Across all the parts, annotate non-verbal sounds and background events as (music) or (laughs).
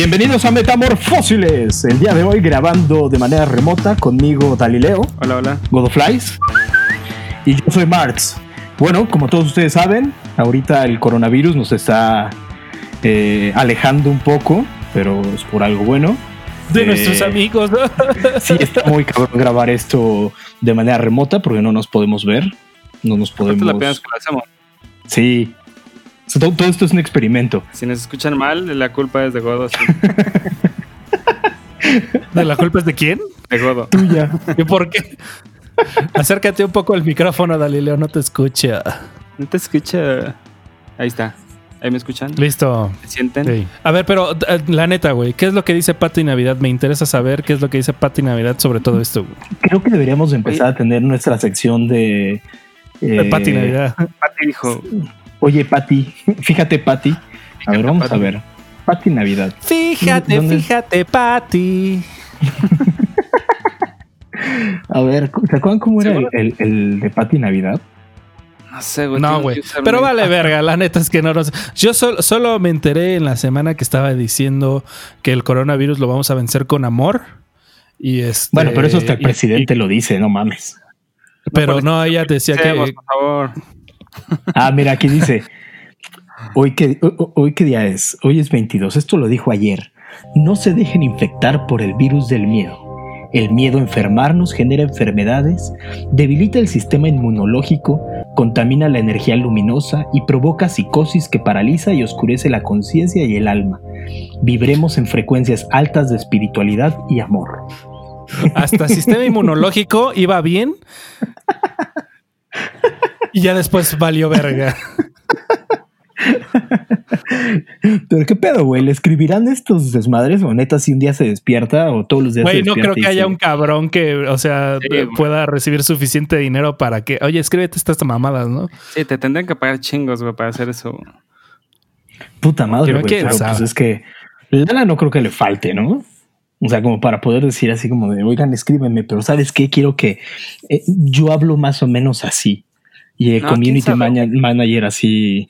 Bienvenidos a Metamorfósiles. El día de hoy grabando de manera remota conmigo Dalileo, Hola, hola. Godoflies y yo soy Marx. Bueno, como todos ustedes saben, ahorita el coronavirus nos está eh, alejando un poco, pero es por algo bueno. De Eh, nuestros amigos. ¿no? (laughs) Sí, está muy cabrón grabar esto de manera remota porque no nos podemos ver. No nos la podemos. primera vez que lo hacemos. Sí. Todo, todo esto es un experimento. Si nos escuchan mal, la culpa es de Godo. sí. (laughs) ¿De la culpa es de quién? De Godo. Tuya. (laughs) ¿Y por qué? Acércate un poco al micrófono, Dalileo, no te escucha. No te escucha. Ahí está. Ahí me escuchan. Listo. ¿Me sienten? Sí. A ver, pero eh, la neta, güey, ¿qué es lo que dice Pati Navidad? Me interesa saber qué es lo que dice Pati Navidad sobre todo esto, güey. Creo que deberíamos empezar a tener nuestra sección de. eh, Pati Navidad. Pati dijo. Oye, Pati, (laughs) fíjate, Pati. A ver, vamos a ver. Pati Navidad. Fíjate, fíjate, Pati. (laughs) A ver, ¿se acuerdan cómo era el, ¿Seguro? el- el de Pati Navidad? No sé, güey. No, güey. Pero vale verga, la neta es que no nos... Yo sol- solo me enteré en la semana que estaba diciendo que el coronavirus lo vamos a vencer con amor. Y este, Bueno, pero eso hasta el y- presidente lo dice, no mames. pero no, ella decía que... por favor. Ah, mira, aquí dice. Hoy qué, ho- hoy qué día es? Hoy es 22. Esto lo dijo ayer. No se dejen infectar por el virus del miedo. El miedo a enfermarnos genera enfermedades, debilita el sistema inmunológico, contamina la energía luminosa y provoca psicosis que paraliza y oscurece la conciencia y el alma. Vibremos en frecuencias altas de espiritualidad y amor. hasta sistema inmunológico iba bien. (laughs) Y ya después valió verga. Pero qué pedo, güey, ¿le escribirán estos desmadres o neta si un día se despierta o todos los días Güey, se no creo que haya se- un cabrón que, o sea, Sí, güey. pueda recibir suficiente dinero para que, oye, escríbete estas mamadas, ¿no? Sí, te tendrían que pagar chingos, güey, para hacer eso. Puta madre, Creo güey. que Pero pues es que lana no creo que le falte, ¿no? O sea, como para poder decir así como de, oigan, escríbeme, pero ¿sabes qué? Quiero que eh, yo hablo más o menos así. Y el No, community manager así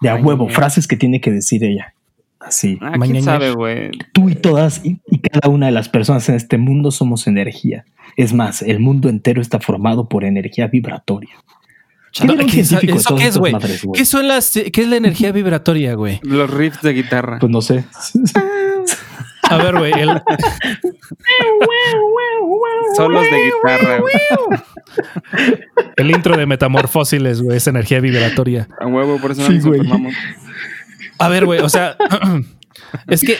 de a huevo, frases que tiene que decir ella. Así. Ah, quién Mañana- sabe, güey. Tú y todas y, y cada una de las personas en este mundo somos energía. Es más, el mundo entero está formado por energía vibratoria. ¿Qué ¿qué es- científico de ¿Eso todas qué es, estas güey? madres, güey? ¿Qué son las, qué es la energía vibratoria, güey? Los riffs de guitarra. Pues no sé. (laughs) A ver, güey, el- Solos de guitarra, güey. el intro de Metamorfósiles, güey, es energía vibratoria. A huevo, por eso no Sí, nos güey. A ver, güey, o sea, (clears throat) es que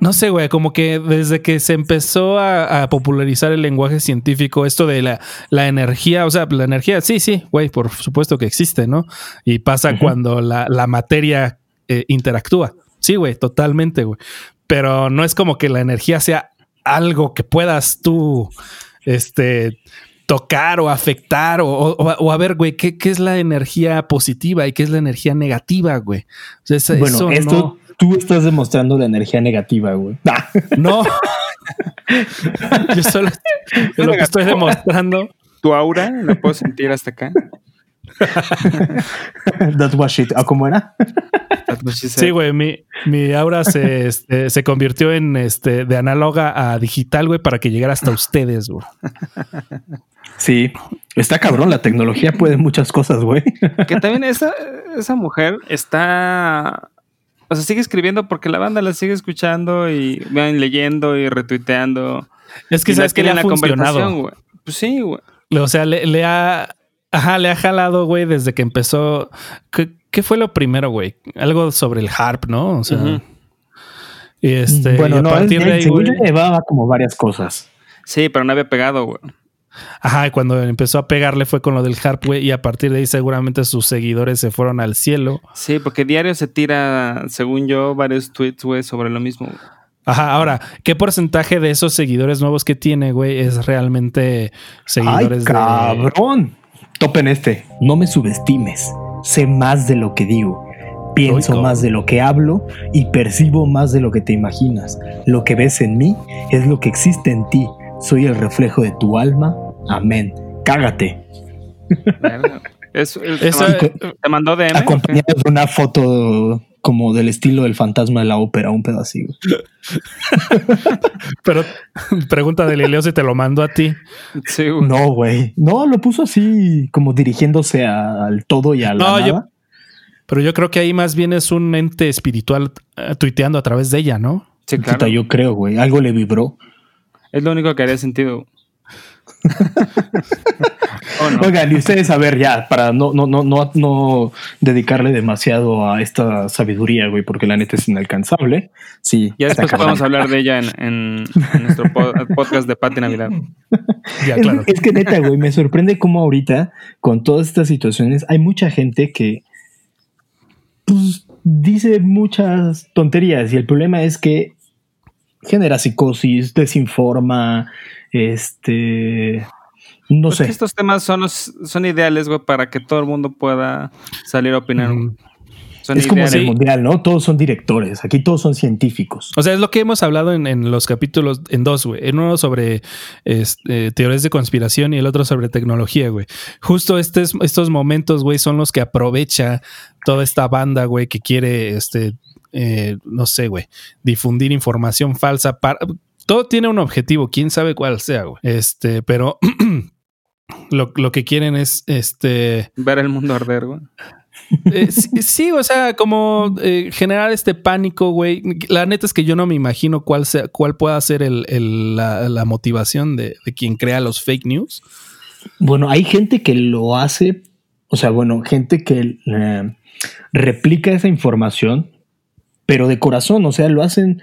no sé, güey, como que desde que se empezó a, a popularizar el lenguaje científico, esto de la, la energía, o sea, la energía, sí, sí, güey, por supuesto que existe, ¿no? Y pasa cuando la, la materia eh, interactúa. Sí, güey, totalmente, güey. Pero no es como que la energía sea algo que puedas tú, este, tocar o afectar o, o- o a ver, güey, ¿qué, qué es la energía positiva y qué es la energía negativa, güey? O sea, esa- Bueno, eso esto tú estás demostrando la energía negativa, güey. no. (laughs) No. Yo solo yo lo que estoy demostrando. (laughs) Tu aura la puedo sentir hasta acá. (laughs) That's what shit. ¿Ah, cómo era? She. Sí, güey, mi, mi aura se, este, se convirtió en este de análoga a digital, güey, para que llegara hasta ustedes, güey. Sí. Está cabrón. La tecnología puede muchas cosas, güey. Que también esa, esa mujer está. O sea, sigue escribiendo porque la banda la sigue escuchando y van leyendo y retuiteando. Es que Y sabes que le ha en la conversación, funcionado. güey. Pues sí, güey. O sea, le, le ha. Ajá, le ha jalado, güey, desde que empezó. ¿Qué, qué fue lo primero, güey? Algo sobre el harp, ¿no? O sea. Y este. bueno, y a no, partir es, de ahí, según güey, yo llevaba como varias cosas. Sí, pero no había pegado, güey. Ajá, y cuando empezó a pegarle fue con lo del harp, güey, y a partir de ahí seguramente sus seguidores se fueron al cielo. Sí, porque diario se tira, según yo, varios tweets, güey, sobre lo mismo. güey. Ajá, ahora, ¿qué porcentaje de esos seguidores nuevos que tiene, güey, es realmente Ay, seguidores de. cabrón. Topen este. No me subestimes. Sé más de lo que digo. Pienso más de lo que hablo y percibo más de lo que te imaginas. Lo que ves en mí es lo que existe en ti. Soy el reflejo de tu alma. Amén. Cágate. Es, es- Esa- te, mandó, te mandó DM. Acompañado de una foto como del estilo del fantasma de la ópera, un pedacito. (laughs) Pero pregunta de Lileo si te lo mando a ti. Sí, güey. No, güey. No, lo puso así como dirigiéndose al todo y a la No, yo- nada. Pero yo creo que ahí más bien es un ente espiritual eh, tuiteando a través de ella, ¿no? Sí, claro. Yo creo, güey. Algo le vibró. Es lo único que haría sentido. (laughs) Oigan, y ustedes a ver ya, para no, no, no, no, no dedicarle demasiado a esta sabiduría, güey, porque la neta es inalcanzable. Sí. Ya después cabrón. podemos hablar de ella en, en- en nuestro po- podcast de Pati Navidad. (laughs) Ya, Es, claro. es que neta, güey, me sorprende cómo ahorita, con todas estas situaciones, hay mucha gente que pues, dice muchas tonterías y el problema es que genera psicosis, desinforma, este, no Pues que sé. estos temas son, los- son ideales, güey, para que todo el mundo pueda salir a opinar. Mm. Son Es como en el mundial, ¿no? Todos son directores, aquí todos son científicos. O sea, es lo que hemos hablado en, en los capítulos, en dos, güey. En uno sobre este, teorías de conspiración y el otro sobre tecnología, güey. Justo estes- estos momentos, güey, son los que aprovecha toda esta banda, güey, que quiere, este, eh, no sé, güey, difundir información falsa. Para, todo tiene un objetivo, quién sabe cuál sea, güey. Este, pero (clears throat) lo, lo que quieren es, este, Ver el mundo arder, güey. eh, sí, sí, o sea, como eh, generar este pánico, güey. La neta es que yo no me imagino cuál sea, cuál pueda ser el, el- la, la motivación de, de quien crea los fake news. Bueno, hay gente que lo hace, o sea, bueno, gente que eh, replica esa información, pero de corazón, o sea, lo hacen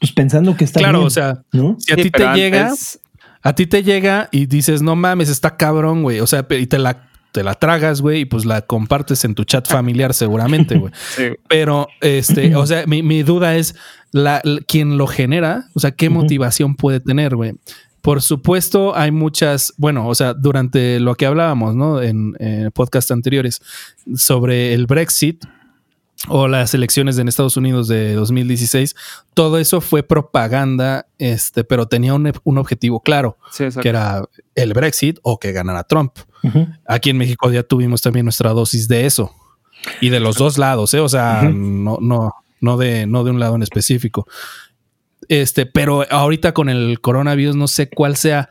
pues pensando que está Claro, bien, o sea, ¿no? si a Sí, ti te antes- a ti te llega y dices, no mames, está cabrón, güey. O sea, y te la, te la tragas, güey, y pues la compartes en tu chat (laughs) familiar seguramente, güey. (laughs) sí. Pero, este, o sea, mi, mi duda es la, la- quien lo genera, o sea, qué motivación puede tener, güey. Por supuesto, hay muchas, bueno, o sea, durante lo que hablábamos, ¿no? En, en podcast anteriores sobre el Brexit o las elecciones en Estados Unidos de 2016, todo eso fue propaganda, este, pero tenía un, un objetivo claro, Sí, que era el Brexit o que ganara Trump. Aquí en México ya tuvimos también nuestra dosis de eso. Y de los dos lados, ¿eh? O sea, no, no, no de, no de un lado en específico. Este, pero ahorita con el coronavirus no sé cuál sea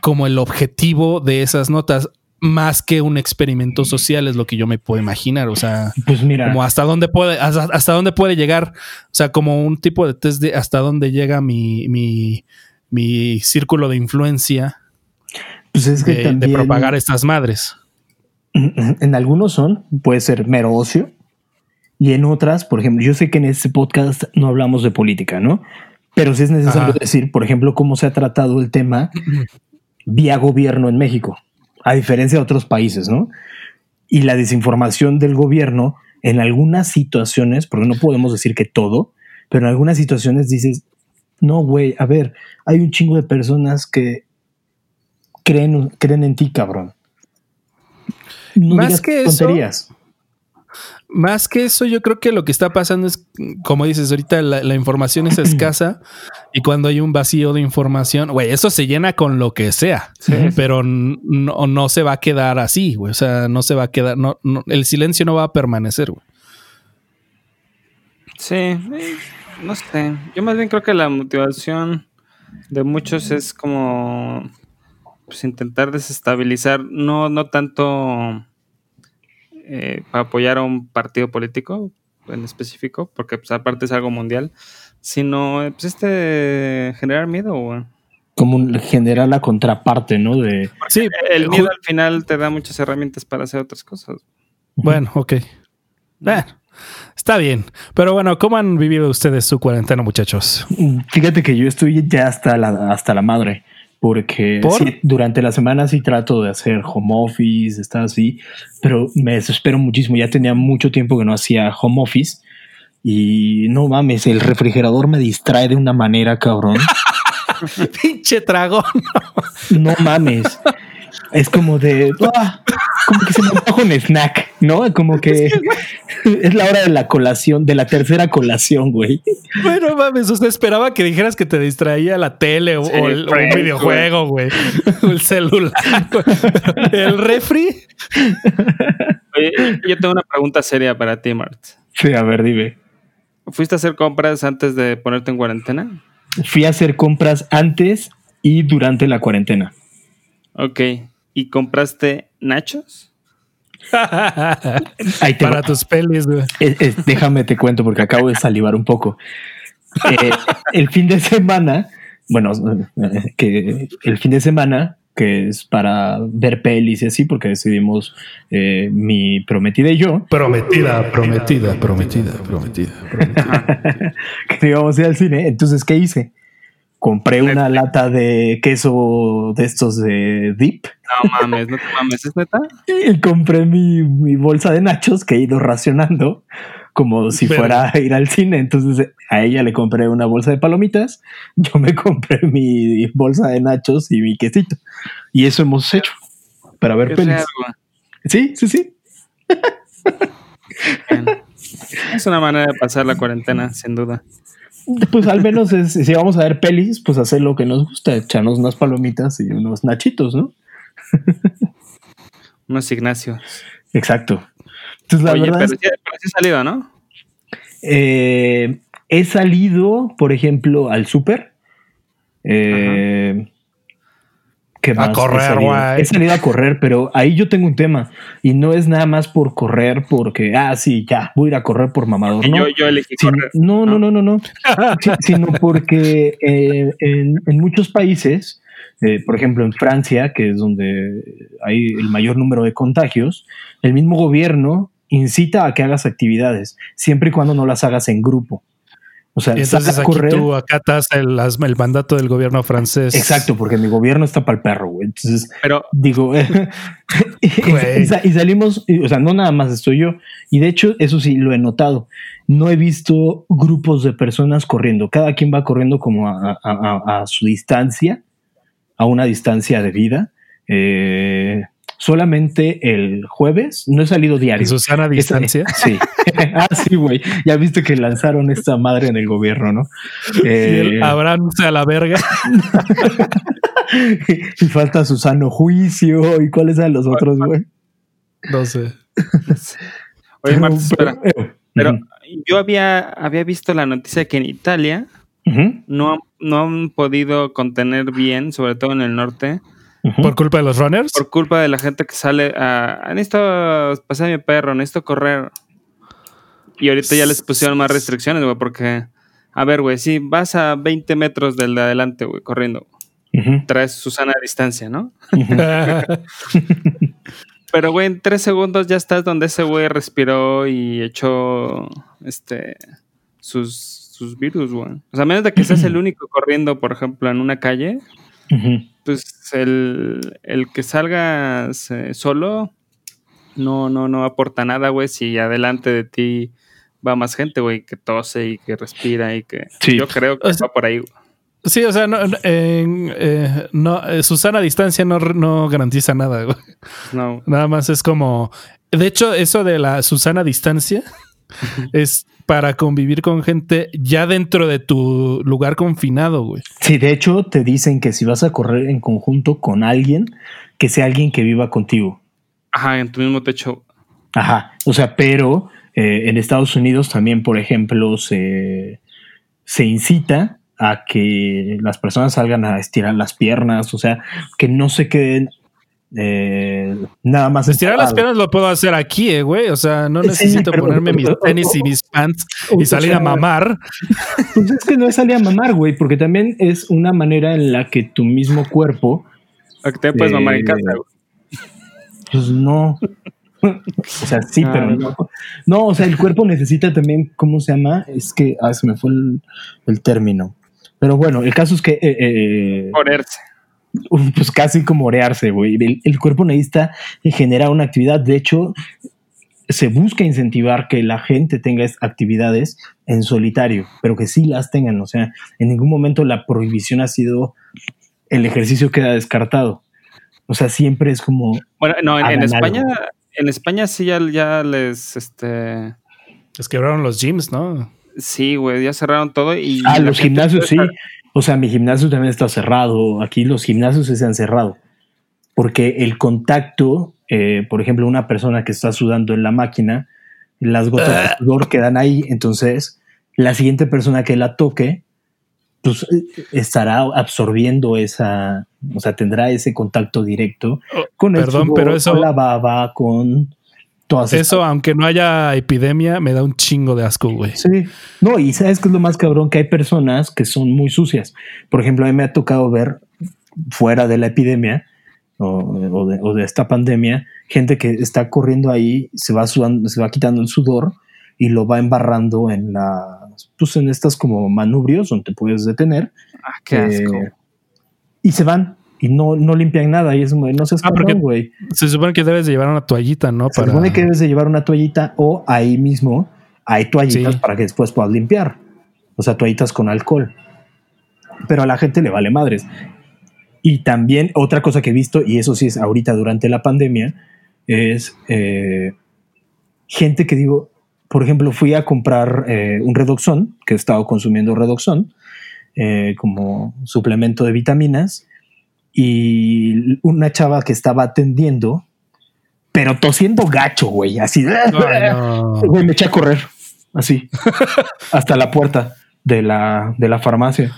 como el objetivo de esas notas, más que un experimento social, es lo que yo me puedo imaginar. O sea, Pues mira, como hasta dónde puede, hasta, hasta dónde puede llegar. O sea, como un tipo de test de hasta dónde llega mi, mi, mi círculo de influencia pues es que de, de también propagar estas madres. en algunos son, puede ser mero ocio, y en otras, por ejemplo, yo sé que en este podcast no hablamos de política, ¿no? Pero sí es necesario Ajá. decir, por ejemplo, cómo se ha tratado el tema (clears throat) vía gobierno en México, a diferencia de otros países, ¿no? Y la desinformación del gobierno en algunas situaciones, porque no podemos decir que todo, pero en algunas situaciones dices, no, güey, a ver, hay un chingo de personas que creen, creen en ti, cabrón. No Más digas que eso, tonterías. Más que eso, yo creo que lo que está pasando es, como dices, ahorita la, la información es (clears throat) escasa y cuando hay un vacío de información, güey, eso se llena con lo que sea, Sí, pero no, no se va a quedar así, güey. O sea, no se va a quedar, no, no- el silencio no va a permanecer, güey. Sí, eh, no sé. Yo más bien creo que la motivación de muchos es como pues, intentar desestabilizar, no, no tanto eh, para apoyar a un partido político en específico, porque pues, aparte es algo mundial, sino eh, pues, este generar miedo. güey. Como un- generar la contraparte, ¿no? De Sí, El ju- miedo al final te da muchas herramientas para hacer otras cosas. Bueno, ok. Bueno, está bien. Pero bueno, ¿cómo han vivido ustedes su cuarentena, muchachos? Fíjate que yo estoy ya hasta la, hasta la madre, porque ¿Por? sí, durante la semana sí trato de hacer home office, está así, pero me desespero muchísimo. Ya tenía mucho tiempo que no hacía home office y no mames, el refrigerador me distrae de una manera, cabrón. (laughs) Pinche dragón. No mames. Es como de, ah, como que se me antoja un snack, ¿no? Como que (laughs) es la hora de la colación, de la tercera colación, güey. Bueno, mames, usted esperaba que dijeras que te distraía la tele o, Sí, o el, o un videojuego, güey. O el celular. güey. El refri. Oye, yo tengo una pregunta seria para ti, Mart. Sí, a ver, dime. ¿Fuiste a hacer compras antes de ponerte en cuarentena? Fui a hacer compras antes y durante la cuarentena. Ok. ¿Y compraste nachos? (laughs) Ahí te Para va. tus pelis, güey. Es- es- déjame te cuento porque acabo de salivar un poco. Eh, el fin de semana, bueno, eh, que el fin de semana, que es para ver pelis y así, porque decidimos eh, mi prometida y yo Prometida, prometida, prometida, prometida. (laughs) que íbamos a ir al cine. Entonces, ¿qué hice? Compré una lata de queso de estos de dip No mames, no te mames, ¿es neta? y compré mi, mi bolsa de nachos que he ido racionando como si fuera a ir al cine. Entonces a ella le compré una bolsa de palomitas, yo me (laughs) compré mi bolsa de nachos y mi quesito. Y eso hemos hecho para ver pelis. Sí, sí, sí. Bien. Es una manera de pasar la cuarentena, sin duda. Pues al menos es- si vamos a ver pelis, pues hacer lo que nos gusta, echarnos unas palomitas y unos nachitos, ¿no? (laughs) Unos Ignacios. Exacto. Entonces la Oye, verdad pero es sí, pero sí ha salido, ¿no? Eh, he salido, por ejemplo, al súper. Eh, ¿qué A más he correr, güey. He salido a correr, pero ahí yo tengo un tema. Y no es nada más por correr, porque, ah, sí, ya, voy a ir a correr por mamador. No, yo, yo elegí Sin- correr. no, no, no, no, no. (laughs) Sí, sino porque eh, en, en muchos países, eh, por ejemplo en Francia, que es donde hay el mayor número de contagios, el mismo gobierno incita a que hagas actividades, siempre y cuando no las hagas en grupo. O sea, entonces aquí correr. tú acatas el, mandato del gobierno francés. Exacto, porque mi gobierno está para el perro, güey. Entonces, Pero, digo, (laughs) y, salimos, y, o sea, no nada más estoy yo. Y de hecho, eso sí lo he notado. No he visto grupos de personas corriendo. Cada quien va corriendo como a, a- a- a su distancia, a una distancia de vida. Eh, solamente el jueves, no he salido diario. su sana Esa- distancia. (laughs) Sí. (laughs) ah, sí, güey. Ya viste que lanzaron esta madre en el gobierno, ¿no? Eh, abranse a la verga. (laughs) y falta su sano juicio. ¿Y cuáles eran los otros, güey? No sé. oye, Marta, espera. pero- Pero Ujú. yo había, había visto la noticia que en Italia No, no han podido contener bien, sobre todo en el norte. Por culpa de los runners. por culpa de la gente que sale a. "Ah, Necesito pasar mi perro, necesito correr. Y ahorita ya les pusieron más restricciones, güey, porque. A ver, güey, si vas a 20 metros del de adelante, güey, corriendo, traes su sana distancia, ¿no? (laughs) Pero, güey, en tres segundos ya estás donde ese güey respiró y echó este sus, sus virus, güey. O sea, a menos de que seas el (clears throat) único corriendo, por ejemplo, en una calle, pues el, el que salgas eh, solo no, no, no aporta nada, güey, si adelante de ti va más gente, güey, que tose y que respira y que... Sí. Yo creo que O sea- va por ahí, güey. Sí, o sea, no, eh, no, eh, su sana distancia no, no garantiza nada. güey. No. Nada más es como. De hecho, eso de la Susana distancia es para convivir con gente ya dentro de tu lugar confinado, güey. Sí, de hecho, te dicen que si vas a correr en conjunto con alguien, que sea alguien que viva contigo. Ajá, en tu mismo techo. Ajá. O sea, pero eh, en Estados Unidos también, por ejemplo, se, se incita a que las personas salgan a estirar las piernas, o sea, que no se queden eh, nada más Estirar las encerrados. piernas lo puedo hacer aquí, eh, güey. O sea, no Sí, necesito pero- ponerme mis tenis y mis pants y salir a mamar. Pues es que no es salir a mamar, güey, porque también es una manera en la que tu mismo cuerpo, O que te puedes mamar en Eh, casa, güey. pues no. O sea, sí, Ah, pero no. No, o sea, el cuerpo necesita también, ¿cómo se llama? Es que, ah, se me fue el, el término. Pero bueno, el caso es que, eh, eh, Ponerse. Pues casi como orearse, güey. El, el cuerpo necesita generar una actividad. De hecho, se busca incentivar que la gente tenga es- actividades en solitario, pero que sí las tengan. O sea, en ningún momento la prohibición ha sido el ejercicio queda descartado. O sea, siempre es como Bueno, no, en, España, algo. en España sí ya, ya les, este, Les quebraron los gyms, ¿no? sí, güey, ya cerraron todo y Ah, los gimnasios sí. O sea, mi gimnasio también está cerrado. Aquí los gimnasios se han cerrado. Porque el contacto, eh, por ejemplo, una persona que está sudando en la máquina, las gotas de sudor quedan ahí, entonces la siguiente persona que la toque, pues eh, estará absorbiendo esa, o sea, tendrá ese contacto directo Oh, con el perdón, pero eso- con la baba, con todas estas Eso, aunque no haya epidemia, me da un chingo de asco, güey. Sí. No, y sabes que es lo más cabrón que hay personas que son muy sucias. Por ejemplo, a mí me ha tocado ver fuera de la epidemia o, o de, o de esta pandemia, gente que está corriendo ahí, se va sudando, se va quitando el sudor y lo va embarrando en las, pues en estas como manubrios donde te puedes detener. Ah, qué eh, asco. y se van y no, no limpian nada. Y es como, no seas Ah, güey. Se supone que debes de llevar una toallita, ¿no? Se supone que debes de llevar una toallita o ahí mismo hay toallitas Sí. para que después puedas limpiar. O sea, toallitas con alcohol. Pero a la gente le vale madres. Y también otra cosa que he visto, y eso sí es ahorita durante la pandemia, es eh, gente que digo, por ejemplo, fui a comprar eh, un Redoxon, que he estado consumiendo Redoxon, eh, como suplemento de vitaminas, y una chava que estaba atendiendo, pero tosiendo gacho, güey, así. Ay, no. (laughs) Güey, me eché a correr, así, (laughs) hasta la puerta de la, de la farmacia.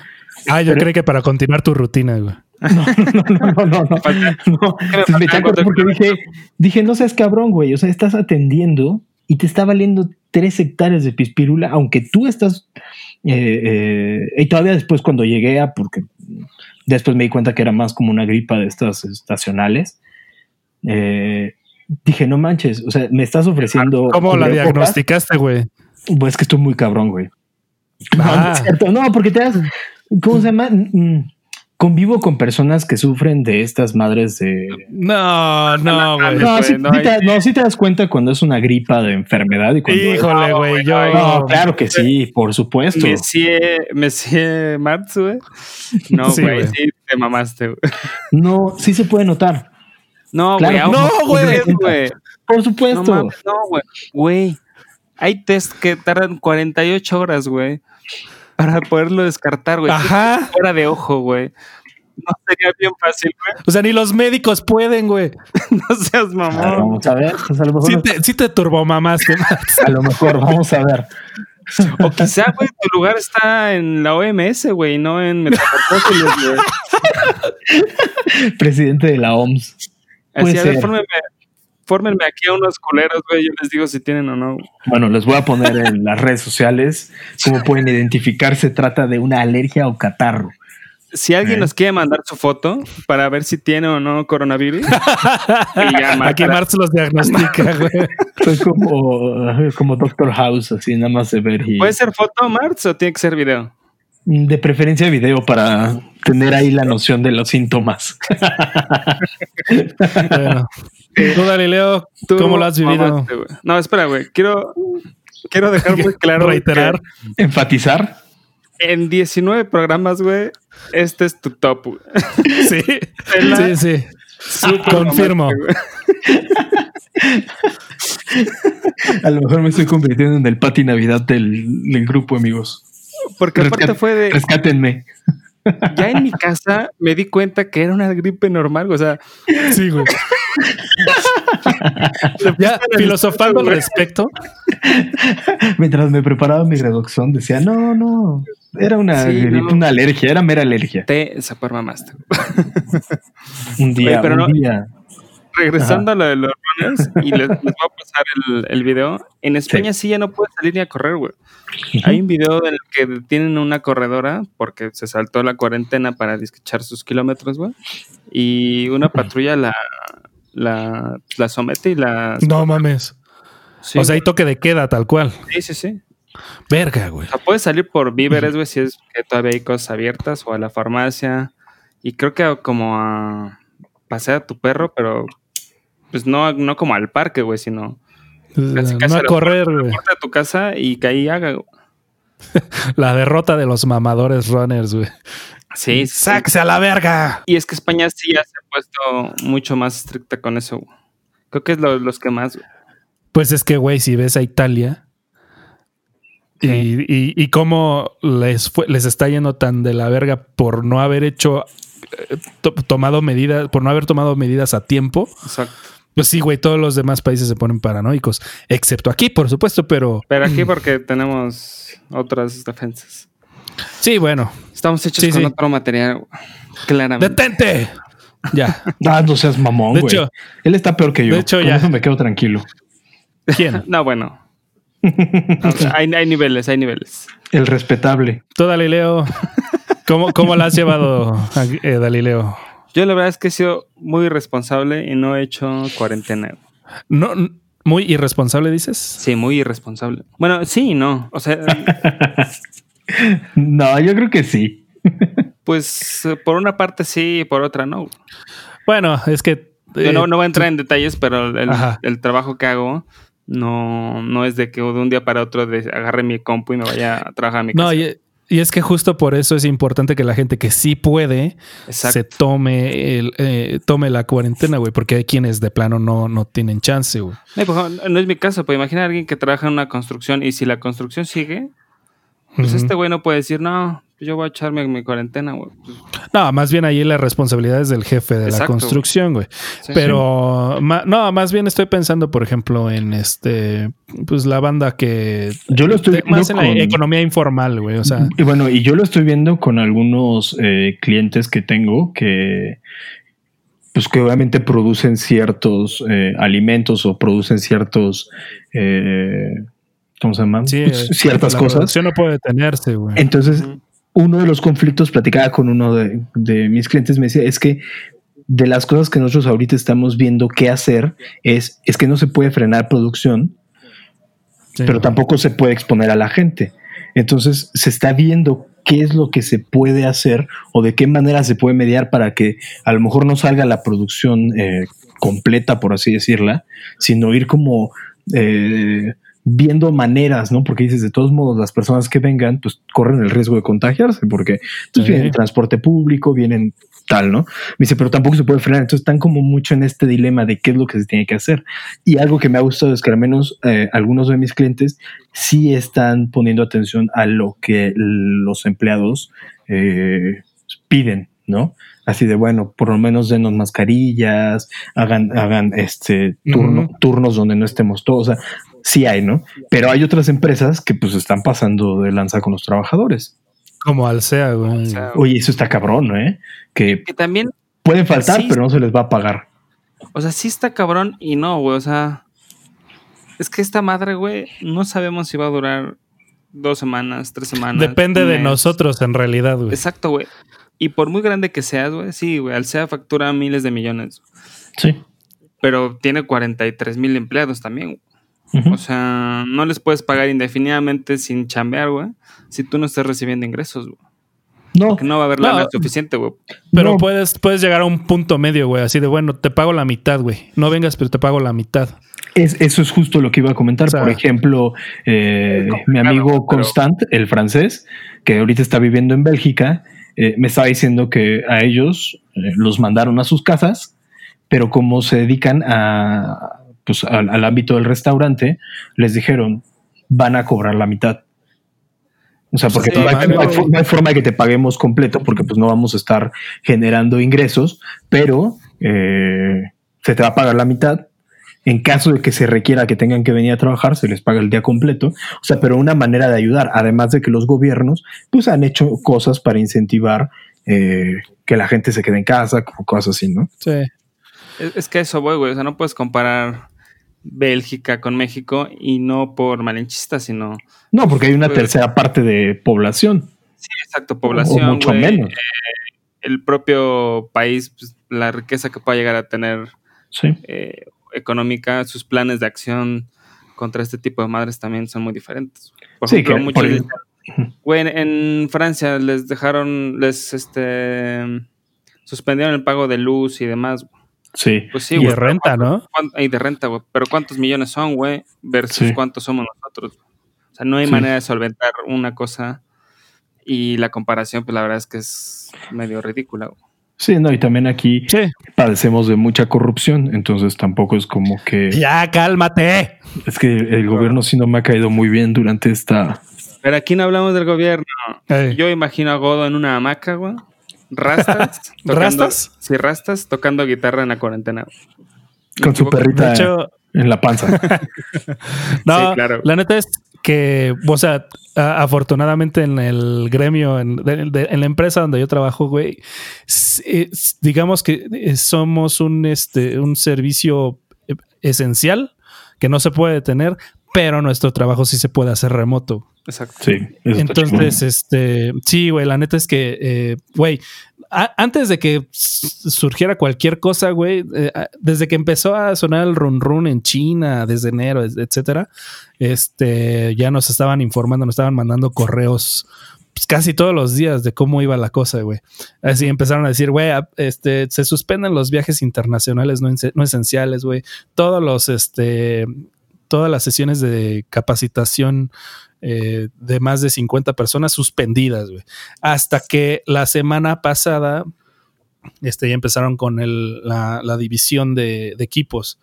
Ah, yo creí que para continuar tu rutina, güey. (laughs) No, no, no, no, no. Falta- No, me me eché a correr porque dije, dije, no seas cabrón, güey. O sea, estás atendiendo y te está valiendo tres hectáreas de pispirula, aunque tú estás. eh, eh, y todavía después, cuando llegué a, porque después me di cuenta que era más como una gripa de estas estacionales. eh, dije, no manches, o sea, me estás ofreciendo. ¿Cómo la diagnosticaste, güey? Pues que estoy muy cabrón, güey. No, Ah. (laughs) no porque te das. ¿Cómo se llama? Mm, Convivo con personas que sufren de estas madres de. No, no, güey. No, sí, no sí hay- te, no, sí te das cuenta cuando es una gripa de enfermedad y cuando. Híjole, güey. Yo. No, claro que sí, por supuesto. Monsieur, Monsieur Marx, güey. (laughs) No, güey, sí, te mamaste, güey. No, sí se puede notar. No, Claro, güey, aún no, no, güey. Por supuesto. no, güey. Güey, hay test que tardan 48 horas, güey, para poderlo descartar, güey. Ajá. Fuera de ojo, güey. No sería bien fácil, güey. O sea, ni los médicos pueden, güey. (laughs) No seas A ver, mamón. vamos a ver. pues a lo mejor, Sí te, sí te turbomamaste. (laughs) a lo mejor vamos a ver. O quizá, güey, tu lugar está en la OMS, güey, no en Metamorfósiles, güey. (laughs) Presidente de la OMS. Así, a ver, ser. Fórmenme, aquí a unos culeros, güey. Yo les digo si tienen o no. Bueno, les voy a poner en las redes sociales cómo pueden identificar. Se trata de una alergia o catarro. Si alguien Eh. nos quiere mandar su foto para ver si tiene o no coronavirus, (laughs) y ya, Aquí mátala. Marx los diagnostica, (laughs) güey. Soy como, como Doctor House, así nada más de ver. Y, ¿puede ser foto, Marx, o tiene que ser video? De preferencia video para tener ahí la noción de los síntomas. Bueno. (laughs) Tú, Galileo, Tú ¿cómo lo has vivido? mamaste, no, espera, güey. Quiero, quiero dejar muy (laughs) claro Reiterar. Enfatizar. en 19 programas, güey, este es tu top, güey. (laughs) Sí. Sí, sí. Confirmo. (laughs) A lo mejor me estoy convirtiendo en el Pati Navidad del, del grupo, amigos. Porque aparte Rescat- fue de. Rescátenme. Ya en mi casa me di cuenta que era una gripe normal, o sea, Sí, güey. Ya filosofando al respecto. Mientras me preparaba mi reducción, decía, no, no, era una, Sí, gripe, no. una alergia, era mera alergia. te super mamaste. Un día, Oye, pero un no- día. Regresando a lo de los runners, y les, les voy a pasar el, el video. En España sí. ya no puedes salir ni a correr, güey. Hay un video en el que tienen una corredora porque se saltó la cuarentena para disquechar sus kilómetros, güey. Y una patrulla la, la, la somete y la. No mames. Sí, o sea, hay toque de queda, tal cual. sí, sí, sí. Verga, güey. O sea, puedes salir por víveres, güey, si es que todavía hay cosas abiertas o a la farmacia. Y creo que como a pasear a tu perro, pero pues no, no como al parque, güey, sino Casi, casi no a a correr, güey. de tu casa y que ahí haga. güey. (laughs) La derrota de los mamadores runners, güey. Sí, sí. ¡Sáquese a la verga! Y es que España sí ya se ha puesto mucho más estricta con eso. güey. Creo que es lo- los que más. güey. Pues es que, güey, si ves a Italia y, y, y cómo les, fue- les está yendo tan de la verga por no haber hecho, eh, to- tomado medidas, por no haber tomado medidas a tiempo, Exacto. Pues sí, güey, todos los demás países se ponen paranoicos, excepto aquí, por supuesto, pero Pero aquí porque tenemos otras defensas. sí, bueno. Estamos hechos Sí, con sí. otro material, claramente. ¡Detente! Ya. (laughs) Ah, no seas mamón, De güey. hecho- Él está peor que yo. de hecho, Con ya. eso me quedo tranquilo. ¿Quién? (laughs) No, bueno. (laughs) O sea, hay, hay niveles, hay niveles. El respetable. Tú, Dalileo. ¿Cómo, cómo la has llevado, eh, Dalileo? Yo la verdad es que he sido muy irresponsable y no he hecho cuarentena. No, muy irresponsable, dices. Sí, muy irresponsable. Bueno, sí y no. O sea, (laughs) No, yo creo que sí. (laughs) pues por una parte sí y por otra no. Bueno, es que. Eh, no, no voy a entrar en detalles, pero el, trabajo que hago no, no es de que de un día para otro de- agarre mi compu y me vaya a trabajar a mi No, casa. y, y es que justo por eso es importante que la gente que sí puede Exacto. se tome el, eh, tome la cuarentena, güey, porque hay quienes de plano no, no tienen chance, güey. No, es mi caso, pero imagina a alguien que trabaja en una construcción y si la construcción sigue, pues este güey no puede decir, no, yo voy a echarme mi cuarentena, güey. Pues, No, más bien ahí la responsabilidad es del jefe de la construcción, güey. sí. Pero ma- no, más bien estoy pensando, por ejemplo, en este, pues la banda que Yo lo estoy más en la con- economía informal, güey. O sea, Y bueno, y yo lo estoy viendo con algunos eh, clientes que tengo que, pues que obviamente producen ciertos eh, alimentos o producen ciertos, eh, ¿cómo se llaman? sí, Pues, ciertas la cosas. producción no puede detenerse, güey. Entonces. Uno de los conflictos, platicaba con uno de, de mis clientes, me decía, es que de las cosas que nosotros ahorita estamos viendo qué hacer es, es que no se puede frenar producción, Sí, pero tampoco se puede exponer a la gente. Entonces se está viendo qué es lo que se puede hacer o de qué manera se puede mediar para que a lo mejor no salga la producción eh, completa, por así decirla, sino ir como eh, viendo maneras, ¿no? Porque dices, de todos modos, las personas que vengan, pues corren el riesgo de contagiarse, porque pues, Sí. vienen en transporte público, vienen tal, ¿no? Me dice, pero tampoco se puede frenar. Entonces están como mucho en este dilema de qué es lo que se tiene que hacer. Y algo que me ha gustado es que al menos eh, algunos de mis clientes sí están poniendo atención a lo que los empleados eh, piden, ¿no? Así de bueno, por lo menos denos mascarillas, hagan, hagan este turno, turnos donde no estemos todos. O sea, sí hay, ¿no? Pero hay otras empresas que pues están pasando de lanza con los trabajadores. Como al sea, güey. Oye, eso está cabrón, ¿eh? Que que también, pueden faltar, Sí. pero no se les va a pagar. o sea, sí está cabrón y no, güey. O sea, es que esta madre, güey, no sabemos si va a durar dos semanas, tres semanas. Depende de mes. nosotros, en realidad, güey. Exacto, güey. Y por muy grande que seas, güey, sí, güey, Alsea factura miles de millones, Sí. pero tiene 43 mil empleados también. güey. O sea, no les puedes pagar indefinidamente sin chambear, güey, si tú no estás recibiendo ingresos, güey. No, Que no va a haber No. lana suficiente, güey. Pero no. puedes, puedes llegar a un punto medio, güey. Así de, bueno, te pago la mitad, güey. No vengas, pero te pago la mitad. Es, eso es justo lo que iba a comentar. O sea, Por ejemplo, eh, mi amigo Constant, el francés, que ahorita está viviendo en Bélgica, eh, me estaba diciendo que a ellos eh, los mandaron a sus casas, pero como se dedican a, pues, al, al ámbito del restaurante, les dijeron van a cobrar la mitad. O sea, porque Sí, no, hay, madre, no hay güey. fo- no hay forma de que te paguemos completo porque pues no vamos a estar generando ingresos, pero eh, se te va a pagar la mitad. En caso de que se requiera que tengan que venir a trabajar, se les paga el día completo. O sea, pero una manera de ayudar, además de que los gobiernos pues han hecho cosas para incentivar eh, que la gente se quede en casa, como cosas así, ¿no? Sí. Es, es que eso voy, güey. O sea, no puedes comparar Bélgica con México y no por malinchista, sino No, porque hay una Pues- tercera parte de población. exacto, población, o mucho menos. el propio país, pues, la riqueza que pueda llegar a tener Sí. eh, económica, sus planes de acción contra este tipo de madres también son muy diferentes. Por Sí, ejemplo, que muchos por dicen, en, en Francia les dejaron, les este suspendieron el pago de luz y demás. Sí. Pues sí, y de renta, ¿no? ¿cuán- Y de renta, güey. Pero ¿cuántos millones son, güey? Versus Sí. cuántos somos nosotros. O sea, no hay Sí. manera de solventar una cosa y la comparación, pues la verdad es que es medio ridícula. güey. Sí, no, y también aquí Sí. padecemos de mucha corrupción, entonces tampoco es como que Ya, cálmate. es que el gobierno sí no me ha caído muy bien durante esta Pero aquí no hablamos del gobierno. Ey. Yo imagino a Godo en una hamaca, güey. Rastas. (laughs) tocando- ¿Rastas? Sí, rastas, tocando guitarra en la cuarentena. Con su perrita hecho, en la panza. (laughs) (laughs) no, Sí, claro. la neta es que, o sea, a- afortunadamente en el gremio, en, de- de- en la empresa donde yo trabajo, güey, es- digamos que eh, somos un, este, un servicio eh, esencial que no se puede detener, pero nuestro trabajo sí se puede hacer remoto. Exacto. Sí. Entonces, este, sí, güey, la neta es que, eh, güey, a- antes de que surgiera cualquier cosa, güey, eh, desde que empezó a sonar el run run en China, desde enero, et- etcétera, este, ya nos estaban informando, nos estaban mandando correos pues, casi todos los días de cómo iba la cosa, güey. Así empezaron a decir, güey, este, se suspenden los viajes internacionales no, no esenciales, güey. Todos los, este, todas las sesiones de capacitación eh, de más de 50 personas suspendidas, güey. Hasta que la semana pasada este, ya empezaron con el- la, la división de, de equipos.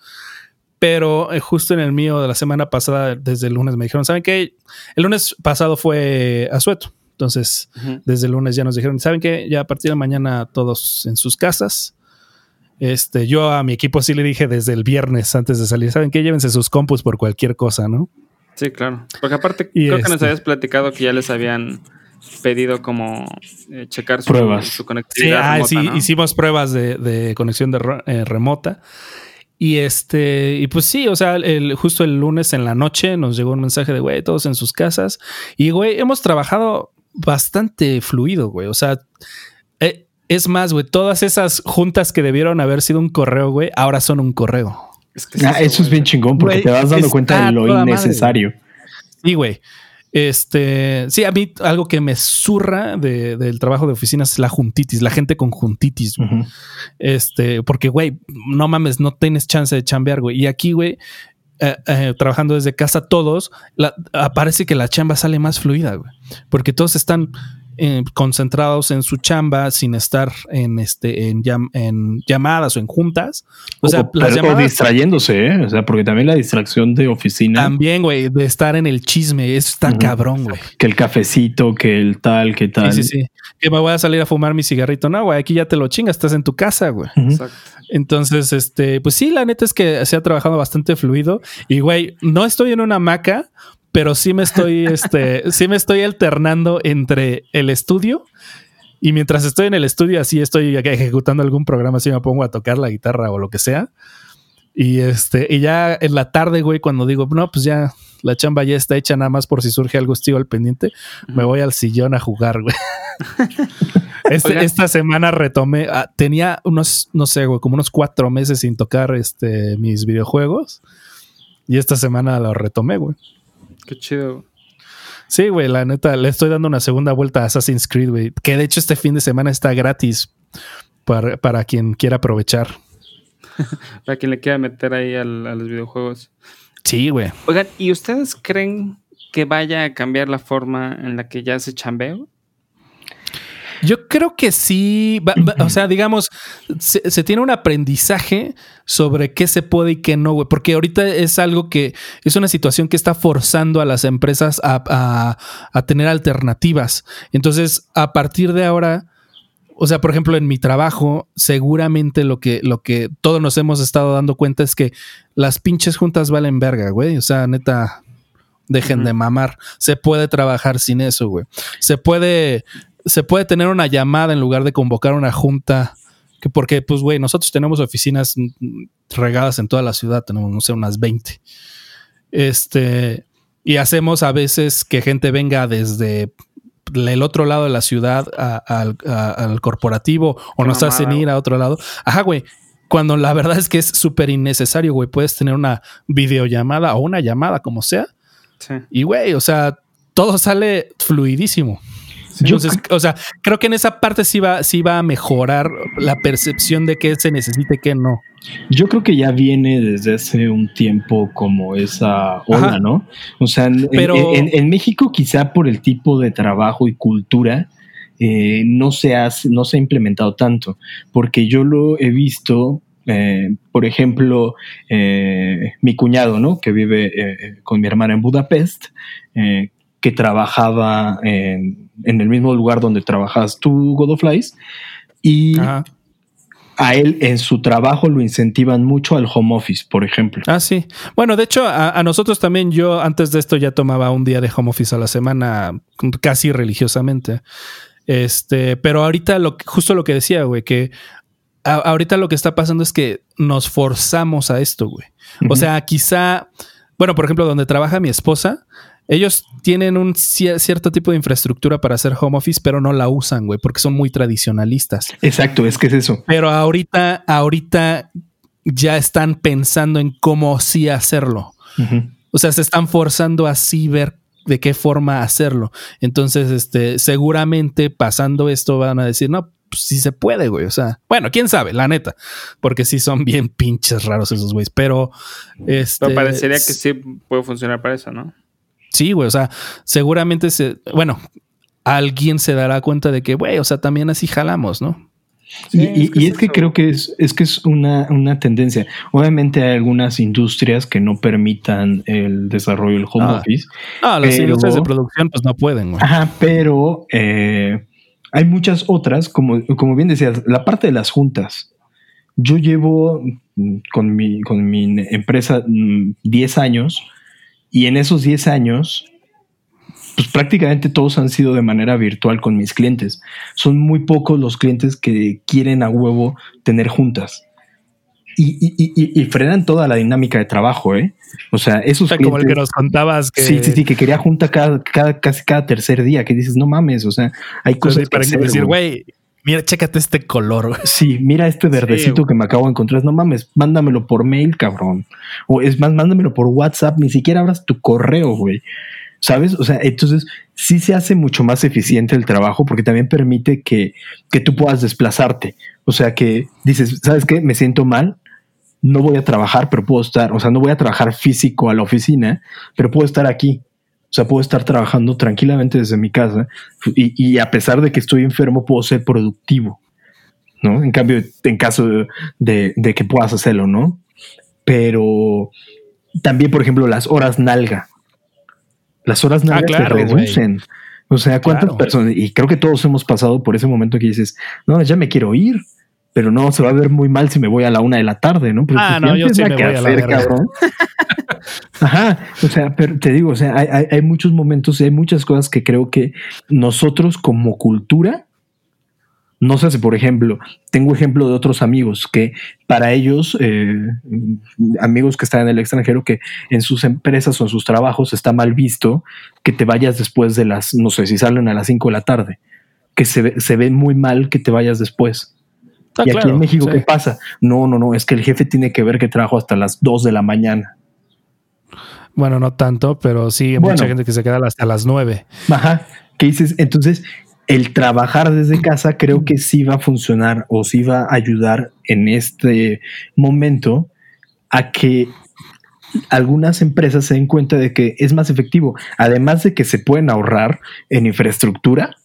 Pero eh, justo en el mío de la semana pasada, desde el lunes, me dijeron, ¿saben qué? El lunes pasado fue Asueto. Entonces, desde el lunes ya nos dijeron, ¿saben qué? Ya a partir de mañana todos en sus casas. Este, yo a mi equipo sí le dije desde el viernes antes de salir, ¿saben qué? Llévense sus compus por cualquier cosa, ¿no? Sí, claro. Porque aparte, Y creo que nos este- habías platicado que ya les habían pedido como eh, checar su, Pruebas. su Sí, conectividad. ah, remota, sí, ¿no? hicimos pruebas de, de conexión de re- eh, remota. Y este, y pues sí, o sea, el, justo el lunes en la noche nos llegó un mensaje de güey, todos en sus casas. Y güey, hemos trabajado bastante fluido, güey. O sea, es más, güey, todas esas juntas que debieron haber sido un correo, güey, ahora son un correo. Es que Ah, eso es bien chingón porque te vas dando cuenta de lo madre, innecesario. Sí, güey. Este, sí, a mí algo que me zurra de- del trabajo de oficinas es la juntitis, la gente con juntitis. güey. Ujú. Este, porque, güey, no mames, no tienes chance de chambear, güey. Y aquí, güey, eh, eh, trabajando desde casa todos, la- aparece que la chamba sale más fluida, güey. Porque todos están eh, concentrados en su chamba sin estar en este en, llam- en llamadas o en juntas. O sea, o, las pero- o llamadas distrayéndose, ¿eh? O sea, porque también la distracción de oficina, también, güey, de estar en el chisme, eso está cabrón, güey. que el cafecito, que el tal, que tal. Sí, sí, sí. Que me voy a salir a fumar mi cigarrito. No, güey, aquí ya te lo chingas, estás en tu casa, güey. Exacto. Entonces, este, pues sí, la neta es que se ha trabajado bastante fluido. Y güey, no estoy en una hamaca, pero sí me estoy, (laughs) este, sí me estoy alternando entre el estudio y mientras estoy en el estudio, así estoy ejecutando algún programa, así me pongo a tocar la guitarra o lo que sea. Y este, y ya en la tarde, güey, cuando digo, no, pues ya la chamba ya está hecha, nada más por si surge algo, estoy al pendiente, me voy al sillón a jugar, güey. (laughs) Este- esta semana retomé, ah, tenía unos, no sé, güey, como unos cuatro meses sin tocar este, mis videojuegos. Y esta semana lo retomé, güey. Qué chido. Sí, güey, la neta, le estoy dando una segunda vuelta a Assassin's Creed, güey. Que de hecho este fin de semana está gratis para, para quien quiera aprovechar. (laughs) Para quien le quiera meter ahí al- a los videojuegos. Sí, güey. Oigan, ¿y ustedes creen que vaya a cambiar la forma en la que ya se chambeo? Yo creo que sí, va- va- o sea, digamos, se, se tiene un aprendizaje sobre qué se puede y qué no, güey, porque ahorita es algo que es una situación que está forzando a las empresas a, a- a tener alternativas. Entonces, a partir de ahora, o sea, por ejemplo, en mi trabajo, seguramente lo que, lo que todos nos hemos estado dando cuenta es que las pinches juntas valen verga, güey. O sea, neta, dejen de mamar. Se puede trabajar sin eso, güey. Se puede, se puede tener una llamada en lugar de convocar una junta. Que porque, pues, güey, nosotros tenemos oficinas regadas en toda la ciudad, tenemos, no sé, unas 20. Este, y hacemos a veces que gente venga desde el otro lado de la ciudad a- al- a- al corporativo o Qué nos hacen ir a otro lado. Ajá, güey. Cuando la verdad es que es súper innecesario, güey. Puedes tener una videollamada o una llamada, como sea. Sí. Y, güey, o sea, todo sale fluidísimo. Entonces, o sea, creo que en esa parte sí va, sí va a mejorar la percepción de qué se necesita y qué no. Yo creo que ya viene desde hace un tiempo como esa ola, Ajá. ¿no? O sea, en, Pero- en- en México quizá por el tipo de trabajo y cultura eh, no, se ha, no se ha implementado tanto, porque yo lo he visto, eh, por ejemplo, eh, mi cuñado, ¿no? Que vive eh, con mi hermana en Budapest, eh, que trabajaba en, en el mismo lugar donde trabajas tú, God of Lies, y Ajá. a él en su trabajo lo incentivan mucho al home office, por ejemplo. Ah, sí. Bueno, de hecho, a, nosotros también, yo antes de esto ya tomaba un día de home office a la semana, casi religiosamente. Este, pero ahorita lo justo lo que decía, güey, que ahorita lo que está pasando es que nos forzamos a esto, güey. O sea, quizá, bueno, por ejemplo, donde trabaja mi esposa, ellos tienen un cierto tipo de infraestructura para hacer home office, pero no la usan, güey, porque son muy tradicionalistas. Exacto, es que es eso. Pero ahorita, ahorita ya están pensando en cómo sí hacerlo. O sea, se están forzando a sí ver de qué forma hacerlo. Entonces, este, seguramente pasando esto van a decir, no, pues sí se puede, güey. O sea, bueno, quién sabe, la neta, porque sí son bien pinches raros esos güeyes, pero este. Pero parecería que sí puede funcionar para eso, ¿no? Sí, güey. O sea, seguramente se, bueno, alguien se dará cuenta de que, güey, o sea, también así jalamos, ¿no? y, es, que, creo que es, es que es una, una, tendencia. Obviamente hay algunas industrias que no permitan el desarrollo del home ah. office. Ah, las industrias de producción pues no pueden. Güey. Ajá, pero eh, hay muchas otras, como, como bien decías, la parte de las juntas. Yo llevo con mi, con mi empresa 10 mm, años y en esos 10 años pues prácticamente todos han sido de manera virtual con mis clientes. Son muy pocos los clientes que quieren a huevo tener juntas. Y, frenan toda la dinámica de trabajo, ¿eh? O sea, esos clientes, como el que nos contabas que... Sí, sí, sí, que quería junta cada, casi cada tercer día, que dices, no mames, o sea, hay cosas para que decir, güey, mira, chécate este color. Sí, mira este verdecito que me acabo de encontrar, no mames, mándamelo por mail, cabrón. O es más, mándamelo por WhatsApp, ni siquiera abras tu correo, güey. ¿Sabes? O sea, entonces sí se hace mucho más eficiente el trabajo porque también permite que, que tú puedas desplazarte. O sea, que dices, ¿sabes qué? Me siento mal, no voy a trabajar, pero puedo estar, o sea, no voy a trabajar físico a la oficina, pero puedo estar aquí. O sea, puedo estar trabajando tranquilamente desde mi casa y, y a pesar de que estoy enfermo, puedo ser productivo. ¿No? En cambio, en caso de, de que puedas hacerlo, ¿no? Pero también, por ejemplo, las horas nalga. Las horas nalga se reducen. O sea, ¿cuántas personas? Y creo que todos hemos pasado por ese momento que dices, no, ya me quiero ir, pero no, se va a ver muy mal si me voy a la una de la tarde, ¿no? ah, pues no, yo sí me voy a la cabrón. (laughs) Ajá, o sea, pero te digo, o sea, hay, hay muchos momentos y hay muchas cosas que creo que nosotros como cultura no sé si, por ejemplo, tengo ejemplo de otros amigos que para ellos, eh, amigos que están en el extranjero, que en sus empresas o en sus trabajos está mal visto que te vayas después de las, no sé, si salen a las 5 de la tarde, que se ve, se ve muy mal que te vayas después. Ah, y aquí en México, ¿qué pasa? No, no, no, es que el jefe tiene que ver que trabajo hasta las 2 de la mañana. Bueno, no tanto, pero sí hay mucha gente que se queda hasta las 9. Ajá. ¿Qué dices? Entonces, el trabajar desde casa creo que sí va a funcionar o sí va a ayudar en este momento a que algunas empresas se den cuenta de que es más efectivo, además de que se pueden ahorrar en infraestructura.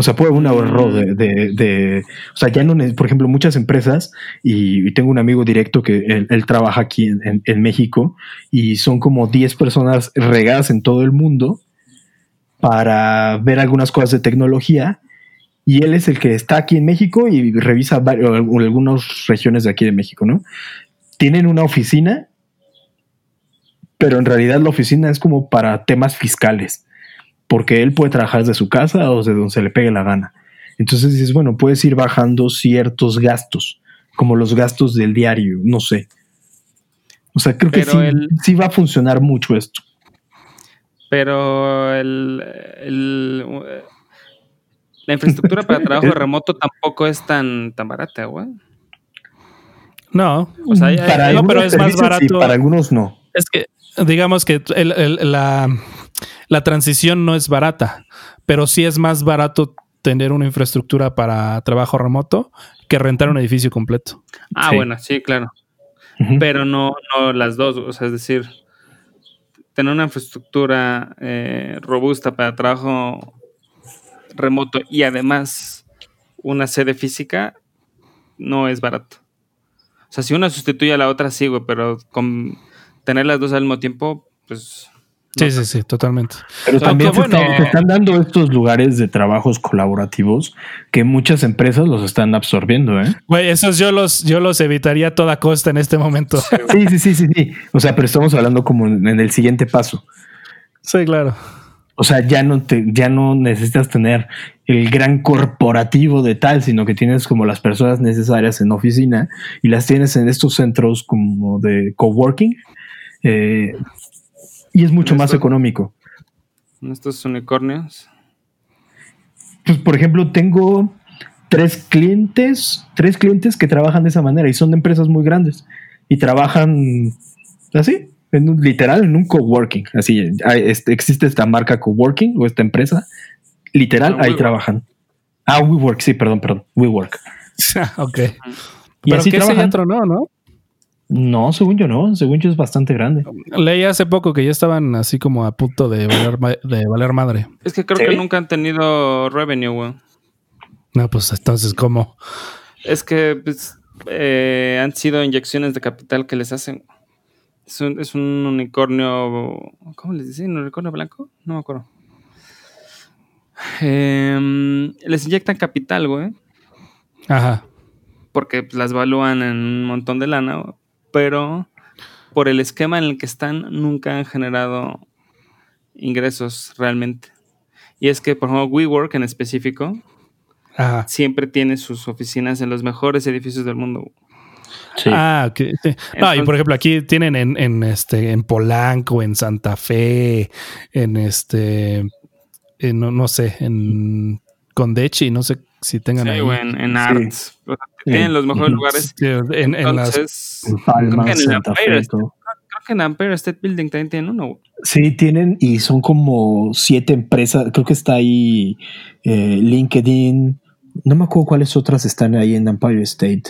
O sea, puede un ahorro de, de, o sea, ya no, por ejemplo, muchas empresas, y, tengo un amigo directo que él, trabaja aquí en, en, México, y son como 10 personas regadas en todo el mundo, para ver algunas cosas de tecnología y él es el que está aquí en México y revisa algunas regiones de aquí de México, ¿no? Tienen una oficina, pero en realidad la oficina es como para temas fiscales, porque él puede trabajar desde su casa o desde donde se le pegue la gana. Entonces dices, bueno, puedes ir bajando ciertos gastos, como los gastos del diario, no sé. O sea, creo que sí, sí va a funcionar mucho esto. Pero el, la infraestructura para (laughs) trabajo remoto tampoco es tan, tan barata, güey. No, o sea, para no, pero es más barato. para algunos no. Es que, digamos que la, la transición no es barata, pero sí es más barato tener una infraestructura para trabajo remoto que rentar un edificio completo. Ah, bueno, sí, claro. Pero no, no las dos, o sea, es decir, tener una infraestructura eh, robusta para trabajo remoto y además una sede física no es barato. O sea, si una sustituye a la otra, sí, güey, pero con tener las dos al mismo tiempo, pues Sí, sí, sí, totalmente. Pero también se, están, bueno. se están dando estos lugares de trabajos colaborativos que muchas empresas los están absorbiendo, ¿eh? Güey, esos yo los, yo los evitaría a toda costa en este momento. Sí, sí, sí, sí, sí. O sea, pero estamos hablando como en en el siguiente paso. Sí, claro. O sea, ya no te, ya no necesitas tener el gran corporativo de tal, sino que tienes como las personas necesarias en oficina y las tienes en estos centros como de coworking. eh, y es mucho más Esto- económico. Estos unicornios. Pues, por ejemplo, tengo tres clientes, tres clientes que trabajan de esa manera y son de empresas muy grandes y trabajan así, en un, literal, en un coworking. Así hay- este, existe esta marca coworking o esta empresa, literal, Ah, ahí WeWork. trabajan. Ah, WeWork, sí, perdón, perdón, WeWork. (laughs) ok. Y Pero así que ese ya trabajan. tronó, ¿no? No, según yo no, según yo es bastante grande. Leí hace poco que ya estaban así como a punto de valer, ma- de valer madre. Es que creo ¿Sí? que nunca han tenido revenue, güey. No, pues entonces, ¿cómo? Es que pues, eh, han sido inyecciones de capital que les hacen. Es un, es un unicornio. ¿Cómo les dicen? ¿Un unicornio blanco? No me acuerdo. Em, les inyectan capital, güey. Ajá. Porque pues, las evalúan en un montón de lana, güey, pero por el esquema en el que están, nunca han generado ingresos realmente. Y es que, por ejemplo, WeWork en específico, Ajá. siempre tiene sus oficinas en los mejores edificios del mundo. Sí. Ah, ok. sí. No, y por ejemplo, aquí tienen en, en este, en Polanco, en Santa Fe, en este, en, no, no sé, en Condechi, no sé si tengan Sí, ahí. en. Arts. Tienen los mejores lugares. Sí, en, en las Entonces, En Palma, creo que en el Santa Empire Fe, State- todo. creo que en Empire State Building también tienen uno. güey. Sí, tienen y son como siete empresas. Creo que está ahí eh, LinkedIn. No me acuerdo cuáles otras están ahí en Empire State.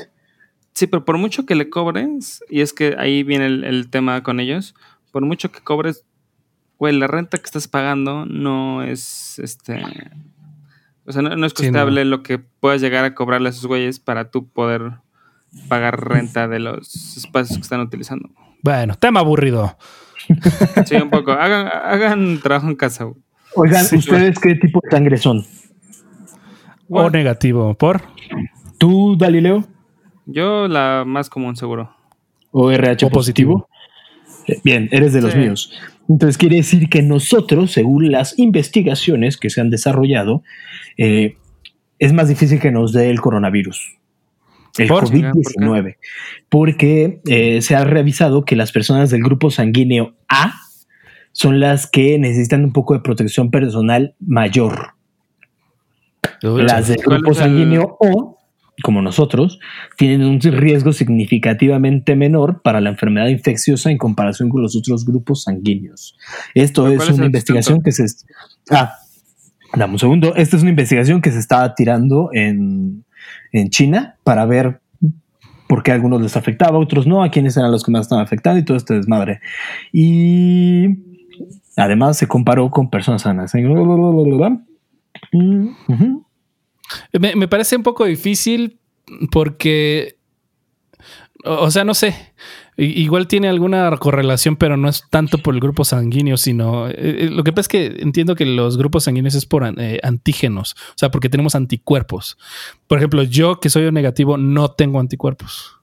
Sí, pero por mucho que le cobres, y es que ahí viene el, el tema con ellos, por mucho que cobres, güey, la renta que estás pagando no es este. O sea, no, no es Sí, costeable lo que puedas llegar a cobrarle a esos güeyes para tú poder pagar renta de los espacios que están utilizando. Bueno, tema aburrido. (laughs) Sí, un poco. Hagan, hagan trabajo en casa. güey. Oigan, Sí, ¿ustedes qué tipo de sangre son? O negativo, por ¿Tú, Galileo? Yo la más común, seguro. ¿O RH O positivo? Eh, Bien, eres de los Sí. míos. Entonces quiere decir que nosotros, según las investigaciones que se han desarrollado, eh, es más difícil que nos dé el coronavirus. El ¿Por? COVID-19. Porque eh, se ha revisado que las personas del grupo sanguíneo A son las que necesitan un poco de protección personal mayor. Las del ¿Cuál grupo es el- sanguíneo O, como nosotros, tienen un riesgo significativamente menor para la enfermedad infecciosa en comparación con los otros grupos sanguíneos. Esto ¿Cuál es una investigación que se... Ah, dame un segundo. Esta es una investigación que se está tirando en, en China para ver por qué a algunos les afectaba, a otros no, a quiénes eran los que más estaban afectando y todo este desmadre. Y además se comparó con personas sanas. Ujú. Me, me parece un poco difícil porque, o, sea, no sé, igual tiene alguna correlación, pero no es tanto por el grupo sanguíneo, sino eh, eh, lo que pasa es que entiendo que los grupos sanguíneos es por eh, antígenos, o sea, porque tenemos anticuerpos. Por ejemplo, yo que soy negativo no tengo anticuerpos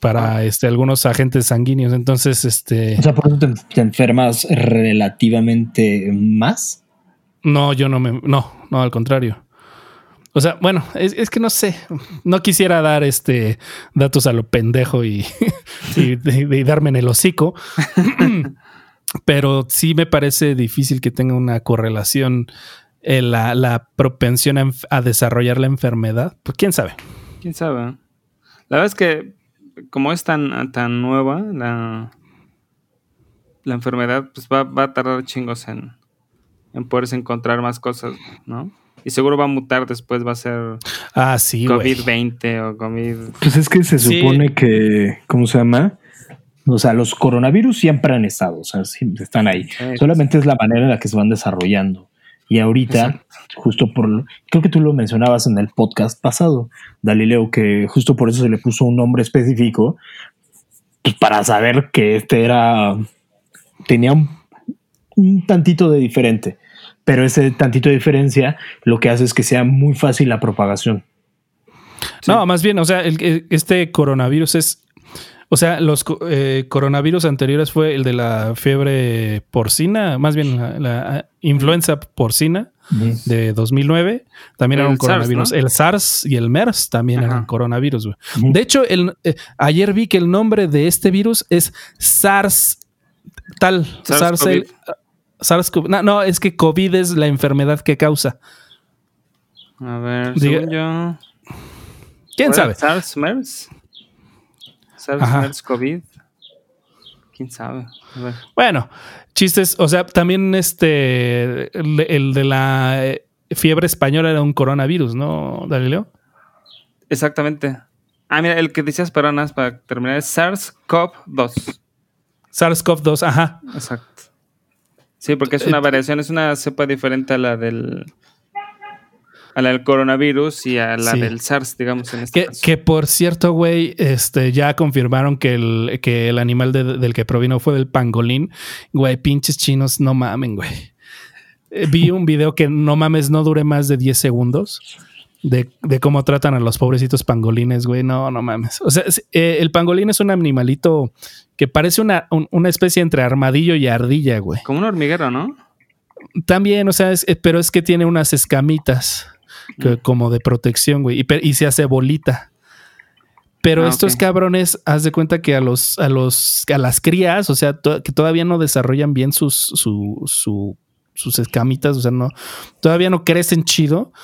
para este, algunos agentes sanguíneos, entonces, este, O sea, por eso te, te enfermas relativamente más. no, yo no me, no, no, al contrario. O sea, bueno, es, es que no sé, no quisiera dar este datos a lo pendejo y, (laughs) y, darme en el hocico, (clears throat) pero sí me parece difícil que tenga una correlación eh, la, la propensión a desarrollar la enfermedad. Pues quién sabe. ¿Quién sabe? La verdad es que como es tan, tan nueva la, la enfermedad, pues va, va a tardar chingos en, en poderse encontrar más cosas, ¿no? Y seguro va a mutar después, va a ser Ah, sí, güey. COVID-20 o COVID... Pues es que se Sí. supone que, ¿cómo se llama? O sea, los coronavirus siempre han estado, o sea, siempre están ahí. Sí. Solamente es la manera en la que se van desarrollando. Y ahorita, Exacto. justo por, creo que tú lo mencionabas en el podcast pasado, Galileo, que justo por eso se le puso un nombre específico, pues para saber que este era, tenía un, un tantito de diferente, pero ese tantito de diferencia lo que hace es que sea muy fácil la propagación. No, más bien, o sea, el- el- este coronavirus es. O sea, los eh, coronavirus anteriores fue el de la fiebre porcina, más bien la, la influenza porcina de 2009. También El era un SARS, coronavirus. ¿no? El SARS y el MERS también Ajá. eran coronavirus. De hecho, el, eh, ayer vi que el nombre de este virus es SARS tal. SARS. SARS-CoV. el- SARS-CoV. No, no, es que COVID es la enfermedad que causa. A ver, Diga- según yo. ¿Quién ¿cuál sabe? SARS, MERS. SARS, Ajá. MERS, COVID. ¿Quién sabe? A ver. Bueno, chistes, o sea, también este, el, el de la eh, fiebre española era un coronavirus, ¿no, Galileo? Exactamente. Ah, mira, el que decías para nada, para terminar, es SARS-CoV-2. SARS-CoV-2, ajá. Exacto. Sí, porque es una variación, es una cepa diferente a la del a la del coronavirus y a la Sí. del SARS, digamos, en este Que, caso. que por cierto, güey, este, ya confirmaron que el, que el animal de- del que provino fue del pangolín. Güey, pinches chinos, no mamen, güey. Eh, Vi un video que no mames, no dure más de 10 segundos. De, de cómo tratan a los pobrecitos pangolines, güey. No, no mames. O sea, es- eh, el pangolín es un animalito que parece una, un- una especie entre armadillo y ardilla, güey. Como un hormiguero, ¿no? También, o sea, es- eh, pero es que tiene unas escamitas que- Mm. como de protección, güey, y, se hace bolita. Pero Ah, estos cabrones, haz de cuenta que a los, a los, a las crías, o sea, to- que todavía no desarrollan bien sus, su, su- sus escamitas, o sea, no, todavía no crecen chido.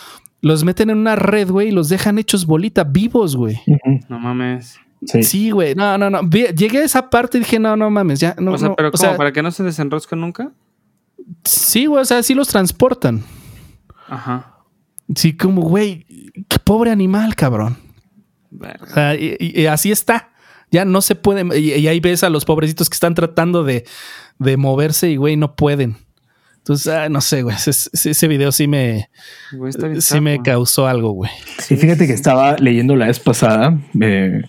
Los meten en una red, güey, y los dejan hechos bolita, vivos, güey. No mames. Sí. Sí, güey. No, no, no. Llegué a esa parte y dije, no, no mames, ya. No, o sea, no. pero O ¿cómo? sea, ¿Para que no se desenrosque nunca? sí, güey, o sea, sí los transportan. Ajá. Sí, como, güey, qué pobre animal, cabrón. Verga. O sea, y, y- y así está. Ya no se pueden. Y, y ahí ves a los pobrecitos que están tratando de, de moverse y, güey, no pueden. Entonces, ah, no sé, güey. Ese, ese- ese video sí me, Güey, está bien sí me causó algo, güey. Y fíjate que estaba leyendo la vez pasada, eh,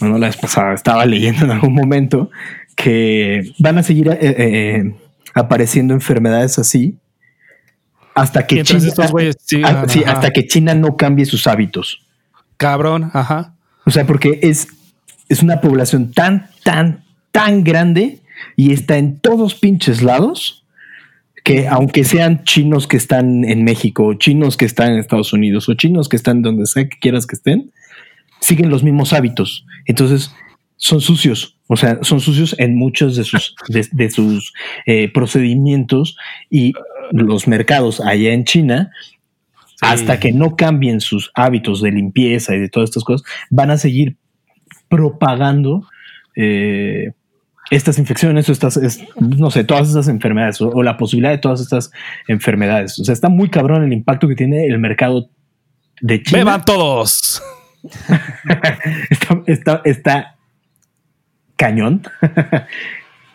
bueno, la vez pasada, estaba leyendo en algún momento que van a seguir eh, eh, apareciendo enfermedades así hasta que Mientras China, güeyes sí, hasta que China no cambie sus hábitos. Cabrón, ajá. O sea, porque es, es una población tan, tan, tan grande y está en todos pinches lados que aunque sean chinos que están en México, o chinos que están en Estados Unidos, o chinos que están donde sea que quieras que estén, siguen los mismos hábitos. Entonces, son sucios. O sea, son sucios en muchos de sus, (laughs) de, de sus eh, procedimientos y los mercados allá en China hasta que no cambien sus hábitos de limpieza y de todas estas cosas, van a seguir propagando eh, estas infecciones o estas, es- no sé, todas estas enfermedades o, o la posibilidad de todas estas enfermedades. O sea, está muy cabrón el impacto que tiene el mercado de China. Beban todos. (laughs) Está, está, está cañón.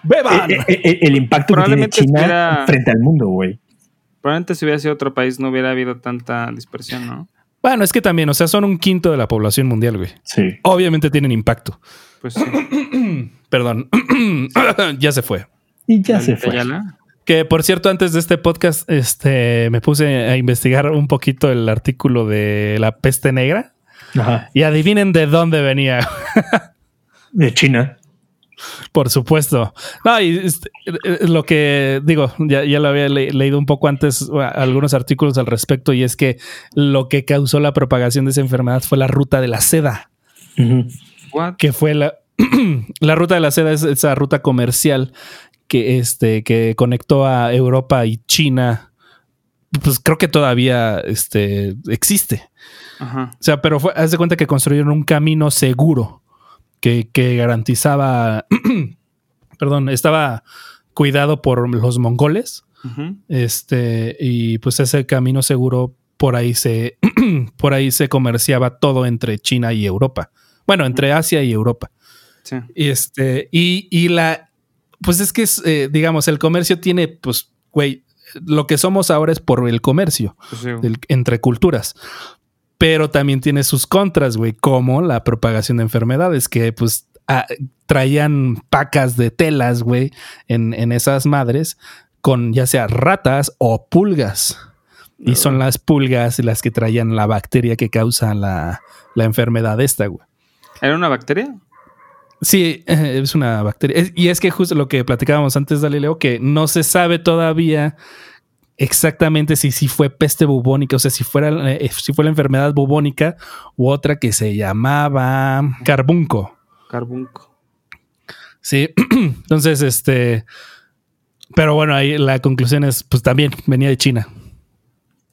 Beban. Eh, eh, eh, el impacto que tiene China frente al mundo, güey. Probablemente si hubiera sido otro país no hubiera habido tanta dispersión, ¿no? Bueno, es que también, o sea, son un quinto de la población mundial, güey. Sí. Obviamente tienen impacto. Pues sí. (coughs) Perdón. (coughs) ya se fue. Y ya se fue. Yala. Que por cierto, antes de este podcast, este me puse a investigar un poquito el artículo de la peste negra. Ajá. Y adivinen de dónde venía. (laughs) De China. Por supuesto. No, y lo que digo, ya, ya lo había le- leído un poco antes, algunos artículos al respecto, y es que lo que causó la propagación de esa enfermedad fue la ruta de la seda, que fue la, (clears throat) la ruta de la seda, es esa ruta comercial que, este, que conectó a Europa y China. Pues creo que todavía este, existe. Ajá. O sea, pero fue, haz de cuenta que construyeron un camino seguro que, que garantizaba, (clears throat) perdón, estaba cuidado por los mongoles. Este, y pues ese camino seguro por ahí se, (clears throat) por ahí se comerciaba todo entre China y Europa. Bueno, entre Asia y Europa. Sí. Y este, y, y la, pues es que es, eh, digamos, el comercio tiene, pues, güey, lo que somos ahora es por el comercio Pues sí, entre culturas. Pero también tiene sus contras, güey, como la propagación de enfermedades, que pues ah, traían pacas de telas, güey, en, en esas madres con ya sea ratas o pulgas. Y son las pulgas las que traían la bacteria que causa la, la enfermedad esta, güey. ¿Era una bacteria? Sí, eh, es una bacteria. Y es que justo lo que platicábamos antes, Galileo, que no se sabe todavía exactamente si, si fue peste bubónica, o sea, si, fuera, eh, si fue la enfermedad bubónica u otra que se llamaba carbunco. Carbunco. Sí, (clears throat) entonces, este, pero bueno, ahí la conclusión es, pues también venía de China.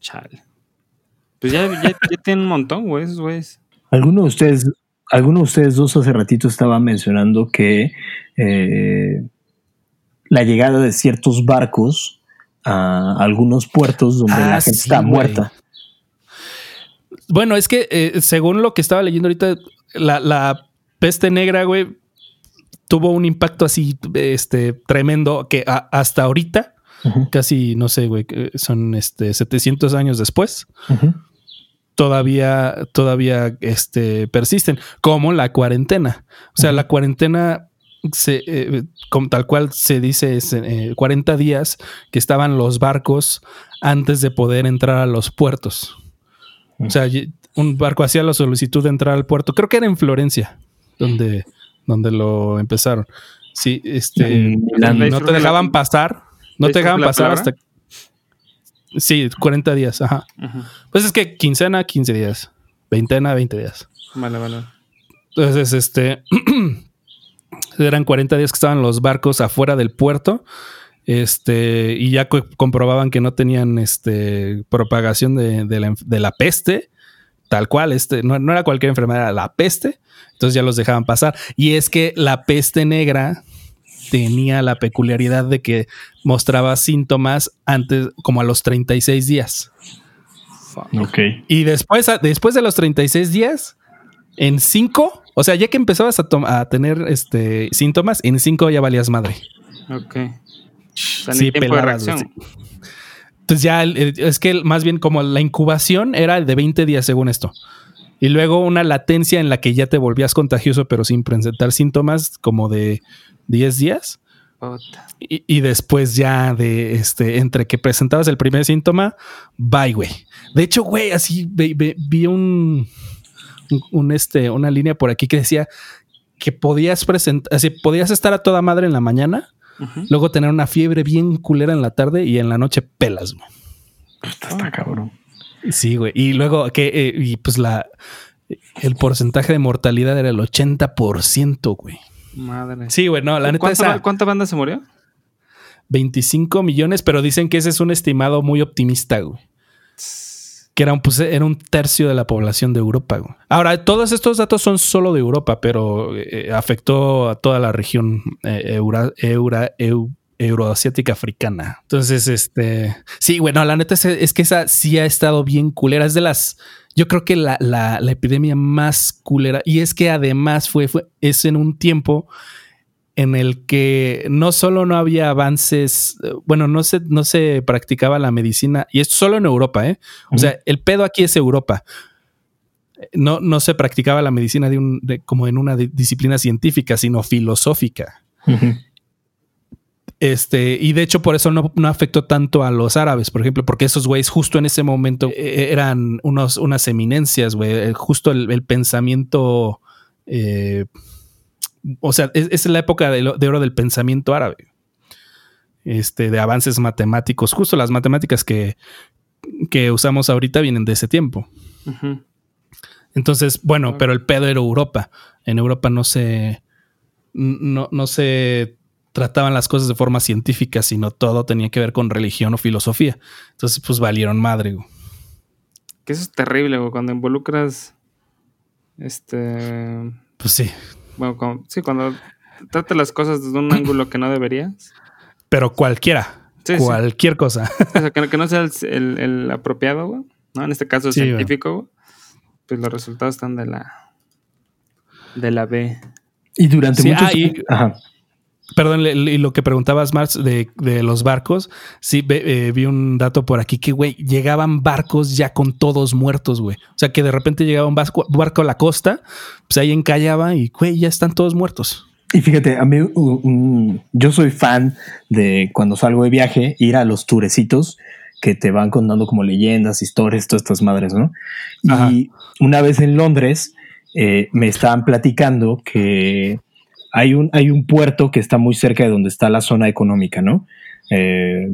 Chale. Pues ya, ya, ya tienen un montón, güey, esos güeyes. Alguno de ustedes, alguno de ustedes dos hace ratito estaba mencionando que eh, la llegada de ciertos barcos a algunos puertos donde Ah, la gente sí, está güey. muerta. Bueno, es que eh, según lo que estaba leyendo ahorita, la, la peste negra, güey, tuvo un impacto así, este, tremendo que a- hasta ahorita, casi, no sé, güey, son este 700 años después, todavía, todavía, este, persisten, como la cuarentena. O sea, la cuarentena, se, eh, como tal cual se dice, es eh, 40 días que estaban los barcos antes de poder entrar a los puertos. O sea, un barco hacía la solicitud de entrar al puerto. Creo que era en Florencia, donde, donde lo empezaron. Sí, este, no te dejaban pasar, no ¿De te dejaban pasar hasta. Sí, 40 días, ajá. Pues es que quincena, 15 días. Veintena, 20 días. Vale, vale. Entonces, este. (clears throat) eran 40 días que estaban los barcos afuera del puerto. Este, y ya co- comprobaban que no tenían este, propagación de, de la, enf- de la peste, tal cual. Este, no, no era cualquier enfermedad, era la peste. Entonces ya los dejaban pasar. Y es que la peste negra tenía la peculiaridad de que mostraba síntomas antes, como a los 36 días. Ok. Y después, después de los 36 días, en 5, o sea, ya que empezabas a, tener este, síntomas, en 5 ya valías madre. Ok. O sea, Sí, tiempo de. Entonces ya es que más bien como la incubación era de 20 días según esto. Y luego una latencia en la que ya te volvías contagioso pero sin presentar síntomas como de 10 días. Y, y después ya de este, entre que presentabas el primer síntoma, bye, güey. De hecho, güey, así vi un, un, este, una línea por aquí que decía que podías presentar, así podías estar a toda madre en la mañana, luego tener una fiebre bien culera en la tarde y en la noche pelas, güey. Está, está cabrón. Sí, güey. Y luego que, eh, y pues la, el porcentaje de mortalidad era el 80%, güey. Madre. Sí, güey, no, la neta ¿Cuánta, esa ¿Cuánta banda se murió? 25 millones, pero dicen que ese es un estimado muy optimista, güey. Que era un, pues, era un tercio de la población de Europa. Ahora, todos estos datos son solo de Europa, pero eh, afectó a toda la región eh, eura- eura- eu- euroasiática africana. Entonces, este... Sí, bueno, la neta es, es que esa sí ha estado bien culera. Es de las... Yo creo que la, la- la epidemia más culera. Y es que además fue, fue es en un tiempo en el que no solo no había avances, eh, bueno, no se, no se practicaba la medicina, y esto solo en Europa, ¿eh? O sea, el pedo aquí es Europa. No, no se practicaba la medicina de un, de- como en una di- disciplina científica, sino filosófica. Este, y de hecho, por eso no, no afectó tanto a los árabes, por ejemplo, porque esos güeyes justo en ese momento eh, eran unos, unas eminencias, güey. eh, Justo el, el pensamiento. eh, o sea, es, es la época de, oro del pensamiento árabe. Este, de avances matemáticos. Justo las matemáticas que, que usamos ahorita vienen de ese tiempo. Entonces, bueno, pero el pedo era Europa. En Europa no se. No, no se trataban las cosas de forma científica, sino todo tenía que ver con religión o filosofía. Entonces, pues valieron madre. güey. Que eso es terrible, güey, cuando involucras. Este. Pues sí. Bueno, cuando- sí, cuando tratas las cosas desde un ángulo que no deberías. Pero cualquiera. Sí, sí. cualquier cosa. O sea, que, no- que no sea el, el- el apropiado, güey. ¿no? En este caso, el Sí, güey. científico, güey. Pues los resultados están de la. De la B. Y durante Sí, muchos ah, y- Ajá. Perdón, y lo que preguntabas, Marx, de, de los barcos. Sí, eh, vi un dato por aquí que, güey, llegaban barcos ya con todos muertos, güey. O sea, que de repente llegaba un barco a la costa, pues ahí encallaba y, güey, ya están todos muertos. Y fíjate, a mí yo soy fan de cuando salgo de viaje, ir a los turecitos que te van contando como leyendas, historias, todas estas madres, ¿no? Ajá. Y una vez en Londres eh, me estaban platicando que hay un, hay un puerto que está muy cerca de donde está la zona económica, ¿no? Eh,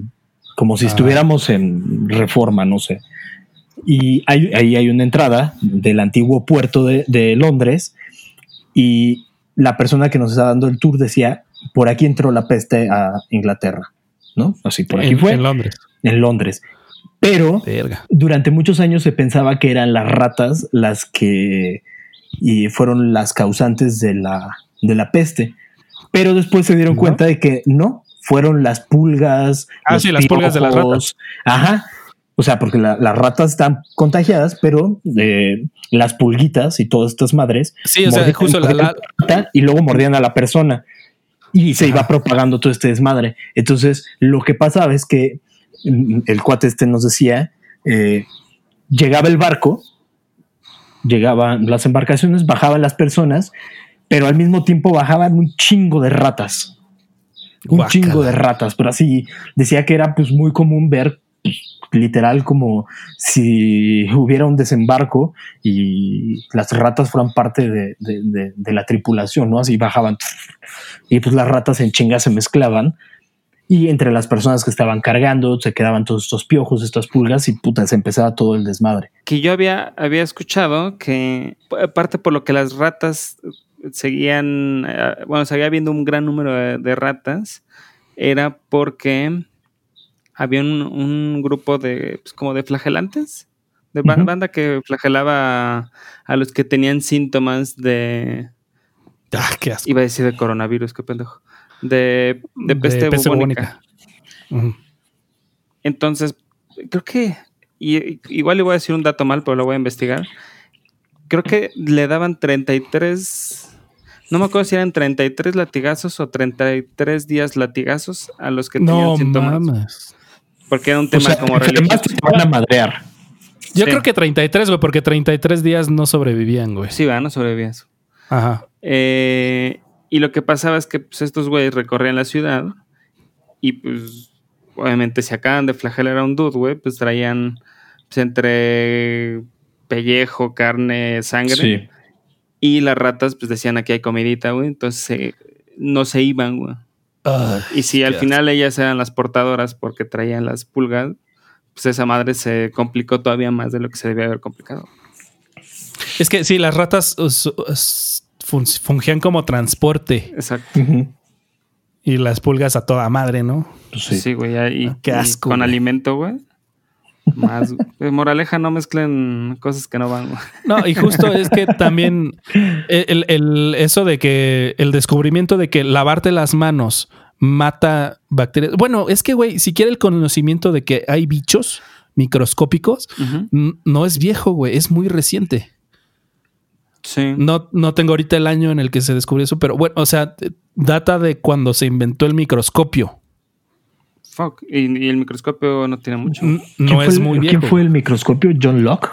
como si Ah. estuviéramos en reforma, no sé. Y hay- ahí hay una entrada del antiguo puerto de, de Londres y la persona que nos está dando el tour decía, por aquí entró la peste a Inglaterra, ¿no? Así, por aquí en, fue, en Londres. en Londres. Pero Verga. durante muchos años se pensaba que eran las ratas las que y fueron las causantes de la, de la peste. Pero después se dieron ¿No? cuenta de que no, fueron las pulgas. Ah, sí, las pulgas de las piojos. Ajá. O sea, porque la- las ratas están contagiadas, pero eh, las pulguitas y todas estas madres Sí, o sea, justo la, la- la rata y luego mordían a la persona y se iba propagando todo este desmadre. Entonces, lo que pasaba es que mm, el cuate este nos decía, eh, llegaba el barco, llegaban las embarcaciones, bajaban las personas, pero al mismo tiempo bajaban un chingo de ratas. Un chingo de ratas, pero así decía que era pues muy común ver pues, literal como si hubiera un desembarco y las ratas fueran parte de, de- de- de la tripulación, ¿no? Así bajaban y pues las ratas en chinga se mezclaban y entre las personas que estaban cargando se quedaban todos estos piojos, estas pulgas y puta, se empezaba todo el desmadre. Que yo había, había escuchado que, aparte por lo que las ratas seguían, eh, bueno, seguía habiendo un gran número de, de ratas, era porque había un, un grupo de, pues, como de flagelantes, de banda que flagelaba a, los que tenían síntomas de, Ah, qué asco. iba a decir de coronavirus, qué pendejo, de, de peste, bubónica. Ujú. Entonces, creo que, y- igual le voy a decir un dato mal, pero lo voy a investigar. Creo que le daban 33, no me acuerdo si eran 33 latigazos o 33 días latigazos a los que tenían No síntomas. mames. Porque era un O tema sea, como religioso. te van a madrear. Yo Sí. creo que 33, güey, porque 33 días no sobrevivían, güey. Sí, va, no sobrevivía eso. Ajá. Eh, y lo que pasaba es que pues, estos güeyes recorrían la ciudad y pues obviamente si acaban de flagelar a un dude, güey, pues traían pues, entre pellejo, carne, sangre. Sí. Y las ratas pues decían aquí hay comidita, güey. Entonces eh, no se iban, güey. Y si al final ellas eran las portadoras porque traían las pulgas, pues esa madre se complicó todavía más de lo que se debía haber complicado. Es que sí, las ratas us- us- fun- fungían como transporte Exacto. Y las pulgas a toda madre, ¿no? Pues Sí, sí. güey. y- Qué y asco, con güey. alimento, güey. Más. moraleja, no mezclen cosas que no van. No, y justo es que también el, el- eso de que el descubrimiento de que lavarte las manos mata bacterias. Bueno, es que, güey, si quiere el conocimiento de que hay bichos microscópicos, no es viejo, güey, es muy reciente. Sí. No, no tengo ahorita el año en el que se descubrió eso, pero bueno, o sea, data de cuando se inventó el microscopio. Fuck. Y, y el microscopio no tiene mucho. N- ¿Quién No es el- muy viejo. ¿Quién fue el microscopio? ¿John Locke?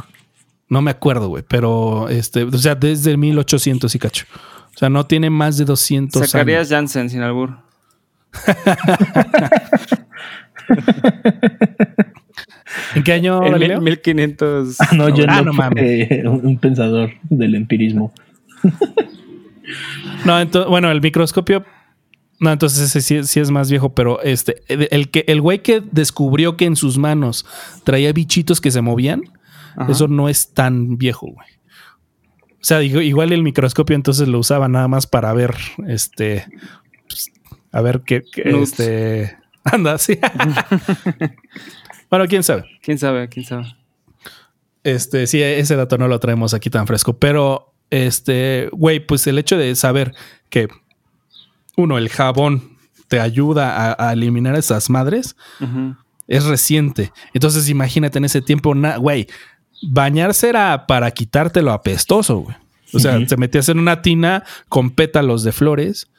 No me acuerdo, güey, pero este, o sea, desde 1800 y cacho. O sea, no tiene más de 200 años. Zacarías Jansen sin albur. (laughs) ¿En qué año, En Galileo? mil- 1500. Ah, no, John Ah, no fue un, un pensador del empirismo. No, entonces, bueno, el microscopio. No, entonces ese sí, sí es más viejo, pero este, el, que, el güey que descubrió que en sus manos traía bichitos que se movían, Ajá. eso no es tan viejo, güey. O sea, igual el microscopio entonces lo usaba nada más para ver, este, pues, a ver qué, este, (laughs) anda, sí. (laughs) bueno, quién sabe. ¿Quién sabe? ¿Quién sabe? Este, sí, ese dato no lo traemos aquí tan fresco, pero este, güey, pues el hecho de saber que uno, el jabón te ayuda a, a eliminar esas madres es reciente. Entonces, imagínate en ese tiempo, güey, bañarse era para quitarte lo apestoso, güey. O sea, te metías en una tina con pétalos de flores,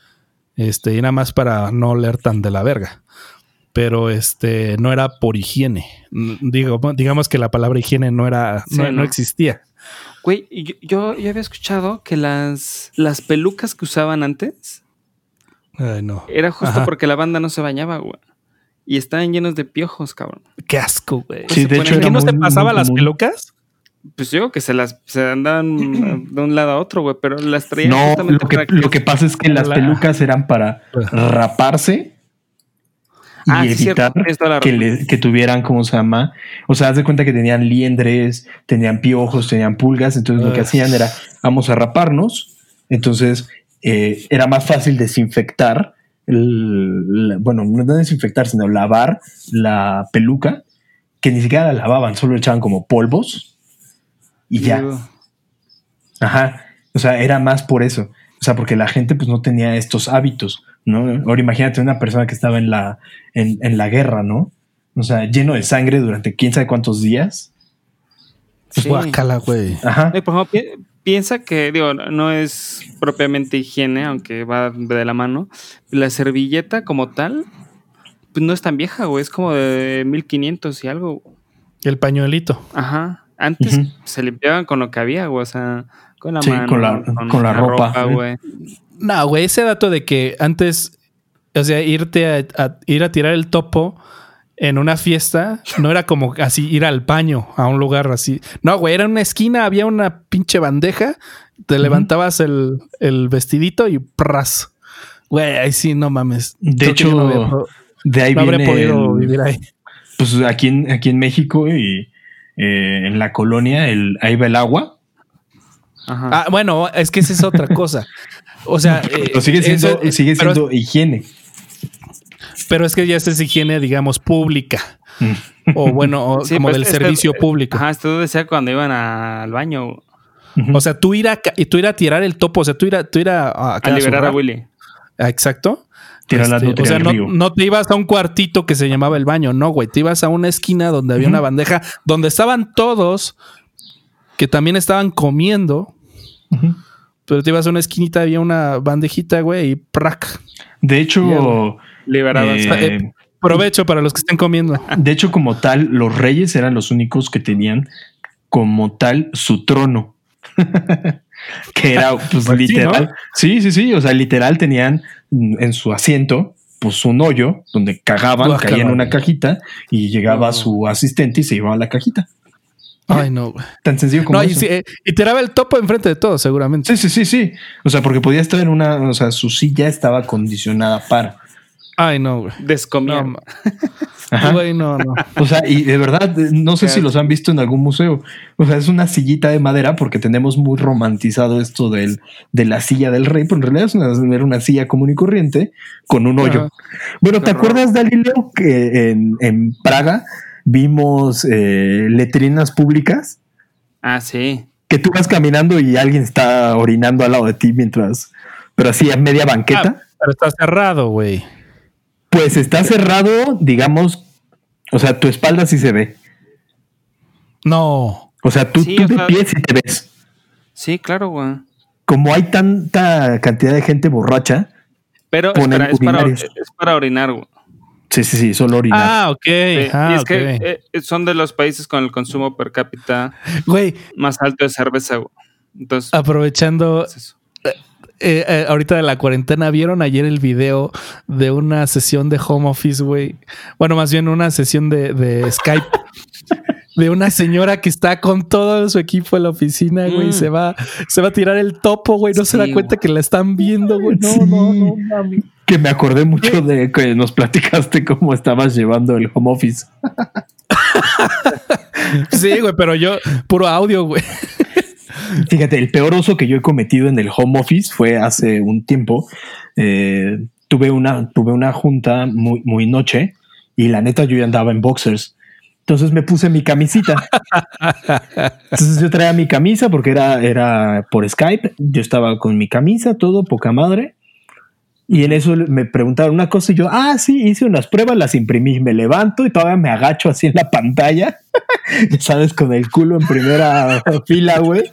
este, y nada más para no oler tan de la verga. Pero este no era por higiene. Digo, digamos que la palabra higiene no era, Sí, no, no no. existía. Güey, yo, yo había escuchado que las, las pelucas que usaban antes Ay, no. Era justo Ajá. porque la banda no se bañaba, güey. Y estaban llenos de piojos, cabrón. Qué asco, güey. Sí, de hecho ¿Qué no se pasaba las común. pelucas? Pues yo digo que se las se andaban de un lado a otro, güey, pero las traían No, justamente lo que, para lo que pasa es que las La- pelucas eran para raparse y Ah, sí, evitar que, razón. le- que tuvieran, ¿cómo se llama? O sea, haz de cuenta que tenían liendres, tenían piojos, tenían pulgas, entonces lo que Ugh. hacían era, vamos a raparnos, entonces eh, era más fácil desinfectar, el- la- bueno, no desinfectar, sino lavar la peluca, que ni siquiera la lavaban, solo echaban como polvos y ya. Ajá. O sea, era más por eso. O sea, porque la gente pues no tenía estos hábitos, ¿no? Ahora imagínate una persona que estaba en la, en, en la guerra, ¿no? O sea, lleno de sangre durante quién sabe cuántos días. Pues Sí. guácala, güey. Ajá. Por ejemplo, piensa que, digo, no es propiamente higiene, aunque va de la mano. La servilleta como tal, pues no es tan vieja, güey. Es como de 1500 y algo. El pañuelito. Ajá. Antes se limpiaban con lo que había, güey. O sea, con la Sí, mano. con la- con la ropa, ¿eh? güey. No, güey, ese dato de que antes, o sea, irte a, a- ir a tirar el topo en una fiesta, no era como así ir al baño a un lugar así. No, güey, era una esquina, había una pinche bandeja, te levantabas el, el vestidito y pras. Güey, ahí sí, no mames. De Creo yo no, hecho, había De ahí no habré podido el- vivir ahí. pues aquí en, aquí en México y eh, en la colonia, el, ahí va el agua. Ajá. Ah, bueno, es que esa es otra cosa. O sea, eh, (laughs) Pero sigue siendo, eso- eh, sigue pero- siendo higiene. Pero es que ya esta es higiene, digamos, pública. O bueno, o Sí, como pues, del este- servicio público. Ajá, esto decía cuando iban a- al baño. O sea, tú ir a, tú ir a tirar el topo, o sea, tú ir a, tú ir a, a, a liberar a zurrar. Willy. Ah, Exacto. Tirar la Este, nutria o sea, no, no te ibas a un cuartito que se llamaba el baño, no, güey. Te ibas a una esquina donde había una bandeja donde estaban todos que también estaban comiendo, pero te ibas a una esquinita, había una bandejita, güey, y prac. De hecho, Liberadas. eh, Provecho para los que estén comiendo. De hecho, como tal, los reyes eran los únicos que tenían como tal su trono. (laughs) que era pues, Pues sí, literal. ¿no? Sí, sí, sí. O sea, literal tenían en su asiento pues un hoyo donde cagaban, caían en una cajita y llegaba No. su asistente y se llevaba la cajita. Ay, no, güey. Tan sencillo como No, y, eso. sí, eh, y tiraba el topo enfrente de todos, seguramente. Sí, sí, sí, sí. O sea, porque podía estar en una, o sea, su silla estaba acondicionada para. Ay, no, güey. No, (laughs) güey, no, no. O sea, y de verdad, no sé si los han visto en algún museo. O sea, es una sillita de madera porque tenemos muy romantizado esto del, de la silla del rey, pero en realidad es una, era una silla común y corriente con un hoyo. Ajá. Bueno, ¿te horror. acuerdas, Dalileo, que en, en Praga vimos eh, letrinas públicas? Ah, sí. Que tú vas caminando y alguien está orinando al lado de ti mientras, pero así a media banqueta. Ah, pero está cerrado, güey. Pues está cerrado, digamos, o sea, tu espalda sí se ve. No. O sea, tú, Sí, tú o de pie sí te ves. Sí, claro, güey. Como hay tanta cantidad de gente borracha, Pero espera, es, para, es para orinar, güey. sí, sí, sí, solo orinar. Ah, ok. Sí, ah, y es ok. que eh, son de los países con el consumo per cápita Güey, más alto de cerveza, güey. Entonces, aprovechando es eso. Eh, eh, ahorita de la cuarentena, ¿vieron ayer el video de una sesión de home office, güey? Bueno, más bien una sesión de, de Skype. (laughs) De una señora que está con todo su equipo en la oficina, güey. Mm. Se va, se va a tirar el topo, güey. No se da cuenta que la están viendo, güey. No, Sí. no, no, mami. Que me acordé mucho de que nos platicaste cómo estabas llevando el home office. (laughs) Sí, güey, pero yo, puro audio, güey. Fíjate, el peor oso que yo he cometido en el home office fue hace un tiempo. Eh, tuve, una, tuve una junta muy, noche y la neta yo ya andaba en boxers. Entonces me puse mi camisita. Entonces yo traía mi camisa porque era, era por Skype. Yo estaba con mi camisa, todo poca madre. Y en eso me preguntaron una cosa y yo, ah, sí, hice unas pruebas, las imprimí, me levanto y todavía me agacho así en la pantalla, (laughs) sabes, con el culo en primera (laughs) fila, güey.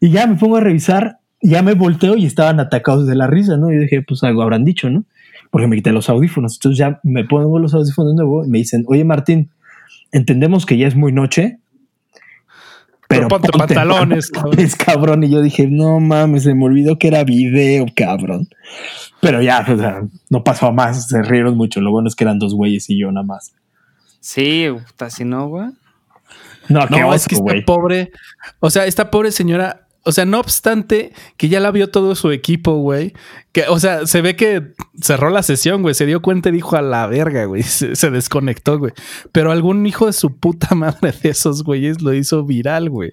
Y ya me pongo a revisar, ya me volteo y estaban atacados de la risa, ¿no? Y dije, pues algo habrán dicho, ¿no? Porque me quité los audífonos. Entonces ya me pongo los audífonos de nuevo y me dicen, oye Martín, entendemos que ya es muy noche, Pero ponte pantalones, cabrón. Es (laughs) cabrón. Y yo dije, no mames, se me olvidó que era video, cabrón. Pero ya, o sea, no pasó a más. Se rieron mucho. Lo bueno es que eran dos güeyes y yo nada más. Sí, puta, si no, güey. No, qué No, es que oso, esta güey. pobre, o sea, esta pobre señora, o sea, no obstante que ya la vio todo su equipo, güey, que, o sea, se ve que cerró la sesión, güey, se dio cuenta y dijo a la verga, güey, (laughs) se, se desconectó, güey. Pero algún hijo de su puta (laughs) madre de esos güeyes lo hizo viral, güey.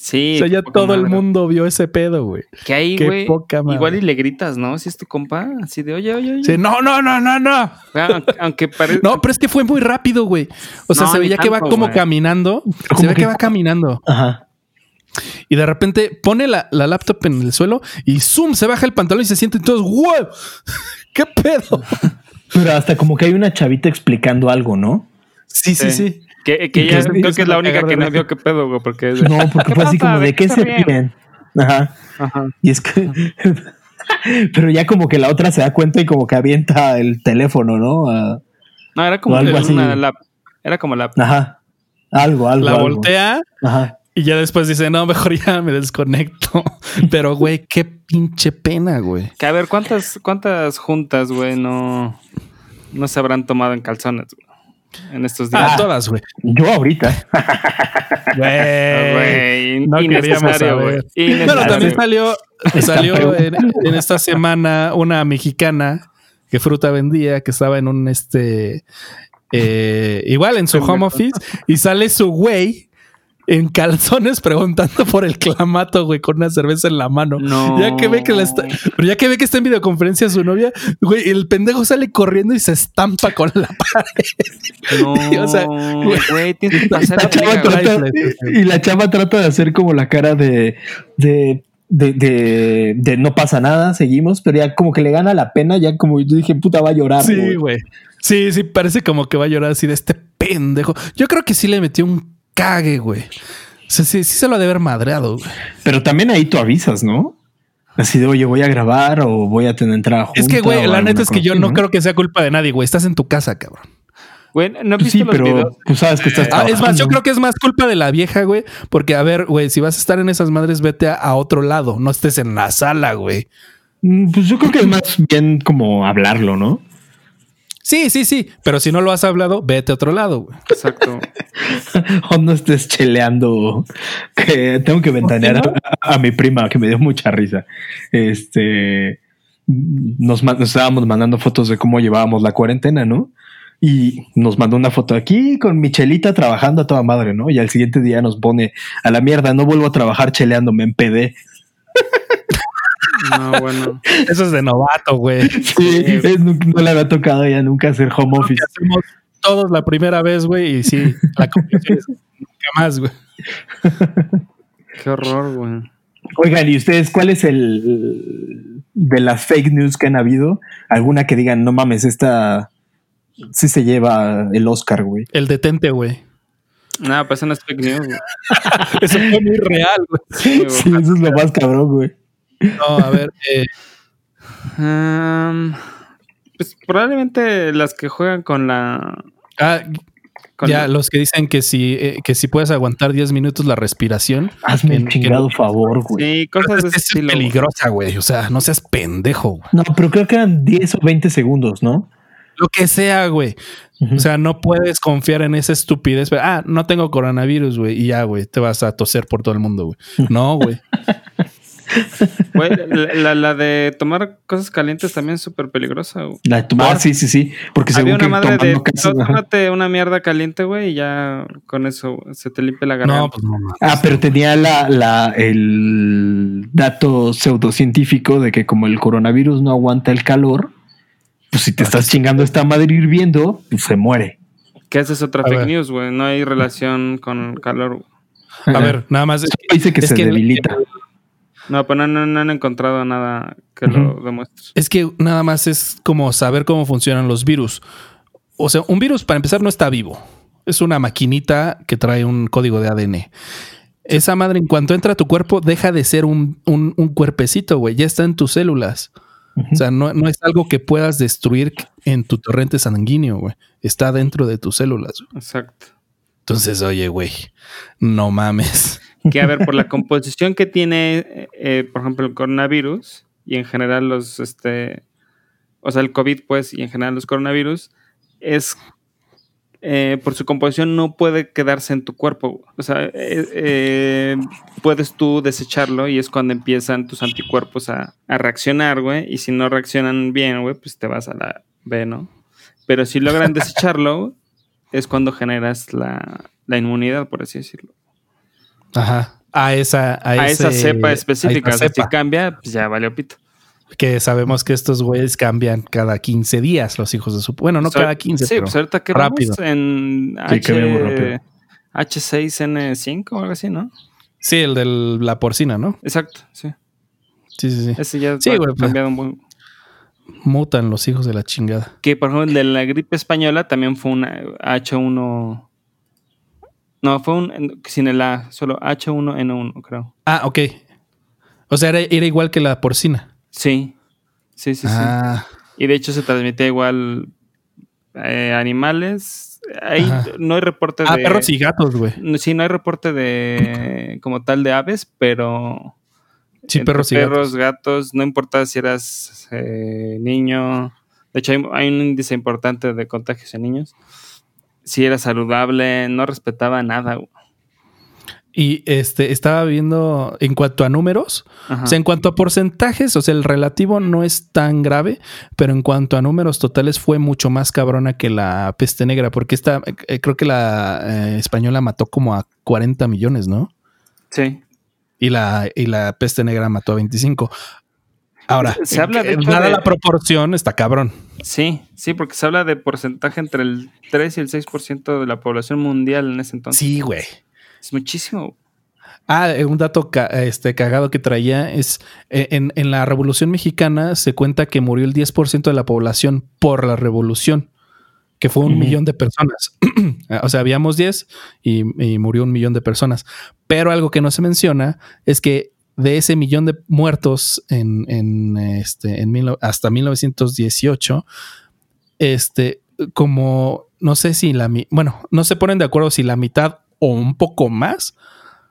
Sí. o sea, ya todo el mundo vio ese pedo, güey. Que ahí, Qué güey. poca madre. Igual y le gritas, ¿no? Si es tu compa, así de, oye, oye, oye. Sí, no, no, no, no, no. Güey, aunque, aunque parezca. No, pero es que fue muy rápido, güey. O sea, No, se veía que va como güey. caminando. Se ve que que- va caminando. Ajá. Y de repente pone la, la laptop en el suelo y zoom, se baja el pantalón y se siente todos, ¡wow! (laughs) ¿Qué pedo? (laughs) Pero hasta como que hay una chavita explicando algo, ¿no? Sí, sí, sí. Que, ella que- creo que es la única que no vio qué pedo, güey, porque es de- No, (laughs) porque fue así pasa? como ¿De qué se ríen? Ajá. Ajá. Y es que. Pero ya como que la otra se da cuenta y como que avienta el teléfono, ¿no? No, era como algo así. una lap. Era como la. Ajá. Algo, algo. La algo. voltea Ajá. Y ya después dice, no, mejor ya me desconecto. (laughs) Pero, güey, qué pinche pena, güey. Que a ver, ¿cuántas, cuántas juntas, güey, no, no se habrán tomado en calzones, güey? En estos días. Ah, todas, güey. Yo ahorita. Ah, güey, no queríamos saber. Bueno, también salió, salió en esta semana una mexicana que fruta vendía, que estaba en un este eh, igual en su home office, y sale su güey en calzones preguntando por el clamato, güey, con una cerveza en la mano. No. Ya que ve que la está, pero ya que ve que está en videoconferencia su novia, güey, el pendejo sale corriendo y se estampa con la pared. No, (laughs) O sea, güey, tienes que Y pasar la chava güey. trata, y la chava trata de hacer como la cara de, de, de, de, de no pasa nada, seguimos, pero ya como que le gana la pena, ya como yo dije, puta, va a llorar. Sí, güey. güey. Sí, sí, parece como que va a llorar así de este pendejo. Yo creo que sí le metió un cague, güey. O sea, sí, sí se lo ha de haber madreado, güey. Pero también ahí tú avisas, ¿no? Así de, oye, voy a grabar o voy a tener entrada Es que, güey, la neta es que yo no creo que sea culpa de nadie, güey. Estás en tu casa, cabrón. Güey, ¿no has Pues visto sí, los pero videos? tú sabes que estás Ah, es más, yo creo que es más culpa de la vieja, güey. Porque, a ver, güey, si vas a estar en esas madres, vete a, a otro lado. No estés en la sala, güey. Mm, Pues yo creo que es más bien como hablarlo, ¿no? Sí, sí, sí. Pero si no lo has hablado, vete a otro lado, güey. Exacto. (laughs) O no estés cheleando. Que tengo que ventanear a, a mi prima, que me dio mucha risa. Este nos, nos estábamos mandando fotos de cómo llevábamos la cuarentena, ¿no? Y nos mandó una foto aquí con Michelita trabajando a toda madre, ¿no? Y al siguiente día nos pone a la mierda, no vuelvo a trabajar cheleando, me empedé. (laughs) No, bueno. Eso es de novato, güey. Sí, es- no, no le había tocado ya nunca hacer home office. Hacemos todos la primera vez, güey. Y sí, la conclusión es nunca más, güey. Qué horror, güey. Oigan, ¿y ustedes cuál es el de las fake news que han habido? ¿Alguna que digan, no mames, esta sí se lleva el Oscar, güey? El detente, güey. Nada, pues eso no es fake news, güey. (laughs) Eso fue muy real, güey. Sí, güey. Sí, eso es lo (laughs) más cabrón, güey. No, a ver, eh, pues probablemente las que juegan con la. ah, Con ya la- los que dicen que si, eh, que si puedes aguantar 10 minutos la respiración. Hazme un chingado no- favor, güey. Sí, cosas de ese es estilo. peligrosa, güey. O sea, no seas pendejo, güey. No, pero creo que eran 10 o 20 segundos, ¿no? Lo que sea, güey. O sea, no puedes confiar en esa estupidez. pero, Ah, no tengo coronavirus, güey. Y ya, güey, te vas a toser por todo el mundo, güey. No, güey. (laughs) (laughs) Güey, la, la- la de tomar cosas calientes también es súper peligrosa, güey. La de tomar, ah, sí, sí, sí. Porque Había según una que madre de tomando casi- "Tó- ajá. tómate una mierda caliente, güey, y ya con eso se te limpia la garganta. No, pues no, no. Ah, pero tenía la, la, el dato pseudocientífico de que como el coronavirus no aguanta el calor, pues si te estás chingando esta madre hirviendo, pues se muere. Que esa es otra A fake ver. news, güey. No hay relación con el calor. güey. A ver, nada más. Dice que es se que- debilita. No, pero no, no- no han encontrado nada que lo demuestre. Es que nada más es como saber cómo funcionan los virus. O sea, un virus para empezar no está vivo. Es una maquinita que trae un código de ADN. Esa madre, en cuanto entra a tu cuerpo, deja de ser un, un- un cuerpecito, güey. Ya está en tus células. O sea, no, no es algo que puedas destruir en tu torrente sanguíneo, güey. Está dentro de tus células. Exacto. Entonces, oye, güey, no mames. Que a ver, por la composición que tiene, eh, eh, por ejemplo, el coronavirus y en general los, este, o sea, el COVID, pues, y en general los coronavirus, es eh, por su composición no puede quedarse en tu cuerpo. O sea, puedes tú desecharlo y es cuando empiezan tus anticuerpos a, a reaccionar, güey. Y si no reaccionan bien, güey, pues te vas a la B, ¿no? Pero si logran desecharlo, es cuando generas la, la inmunidad, por así decirlo. Ajá. A esa, a, A esa cepa a específica. esa O sea, si cepa. cambia, pues ya valió pito. Que sabemos que estos güeyes cambian cada 15 días, los hijos de su. Bueno, no sea, cada 15, Sí, pero pues ahorita que rápido. vamos en Sí, H, muy rápido. H6N5 o algo así, ¿no? Sí, el de la porcina, ¿no? Exacto, sí. Sí, sí, sí. Ese ya Sí, güey, pues. cambiado un buen- Mutan los hijos de la chingada. Que por ejemplo, el de la gripe española también fue una H1. No, fue un. Sin el A, solo H1N1, creo. Ah, ok. O sea, era, era igual que la porcina. Sí. Sí, sí, ah, sí. Y de hecho se transmitía igual eh, animales. Ahí Ajá. no hay reporte ah, de. perros y gatos, güey. No, Sí, no hay reporte de. como tal de aves, pero. Sí, perros y perros, gatos. gatos, no importa si eras eh, niño. De hecho, hay, hay un índice importante de contagios en niños. Si era saludable, no respetaba nada. güey. Y este estaba viendo en cuanto a números, Ajá. o sea, en cuanto a porcentajes, o sea, el relativo no es tan grave, pero en cuanto a números totales fue mucho más cabrona que la peste negra, porque esta, eh, creo que la eh, española mató como a 40 millones, ¿no? Sí. Y la, y la peste negra mató a 25. Ahora, Se habla, de eh, hecho, de- la proporción, está cabrón. Sí, sí, porque se habla de porcentaje entre el 3 y el 6% de la población mundial en ese entonces. Sí, güey. Es muchísimo. Ah, eh, un dato ca- este, cagado que traía es eh, en, en la Revolución Mexicana se cuenta que murió el 10% de la población por la revolución, que fue un millón de personas. (clears throat) o sea, habíamos 10 y, y murió un millón de personas. Pero algo que no se menciona es que de ese millón de muertos en, en, este, en mil- hasta 1918, este, como no sé si la, bueno, no se ponen de acuerdo si la mitad o un poco más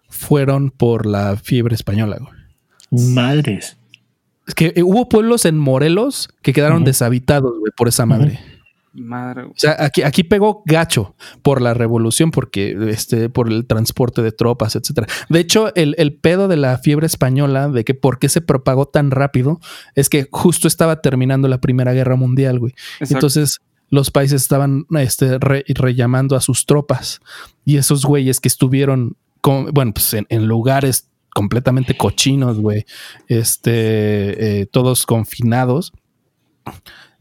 fueron por la fiebre española. güey. Madres. Es que eh, hubo pueblos en Morelos que quedaron deshabitados, güey, por esa madre. Madre. O sea, aquí, aquí pegó gacho por la revolución, porque este, por el transporte de tropas, etcétera. De hecho, el, el pedo de la fiebre española, de que por qué se propagó tan rápido, es que justo estaba terminando la Primera Guerra Mundial, güey. Exacto. Entonces, los países estaban este, re- rellamando a sus tropas y esos güeyes que estuvieron, con, bueno, pues en, en lugares completamente cochinos, güey, este, eh, todos confinados,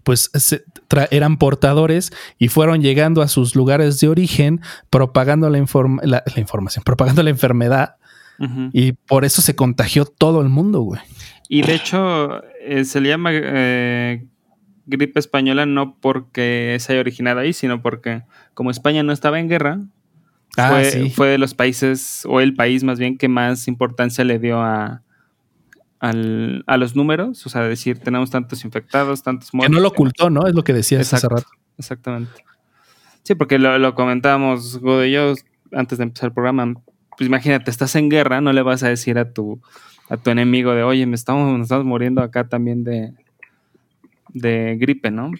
pues se eran portadores y fueron llegando a sus lugares de origen, propagando la, inform- la- la información, propagando la enfermedad y por eso se contagió todo el mundo, güey. Y de hecho, eh, se le llama eh, gripe española no porque se haya originado ahí, sino porque como España no estaba en guerra, Ah, fue, sí. fue de los países, o el país más bien, que más importancia le dio a, al- a los números. O sea, decir, tenemos tantos infectados, tantos Que muertos. no lo ocultó, ¿no? Es lo que decías hace rato. Exactamente. Sí, porque lo, lo comentábamos, Godo y yo, antes de empezar el programa. Pues imagínate, estás en guerra, no le vas a decir a tu, a tu enemigo de, oye, me estamos, nos estamos muriendo acá también de, de gripe, ¿no?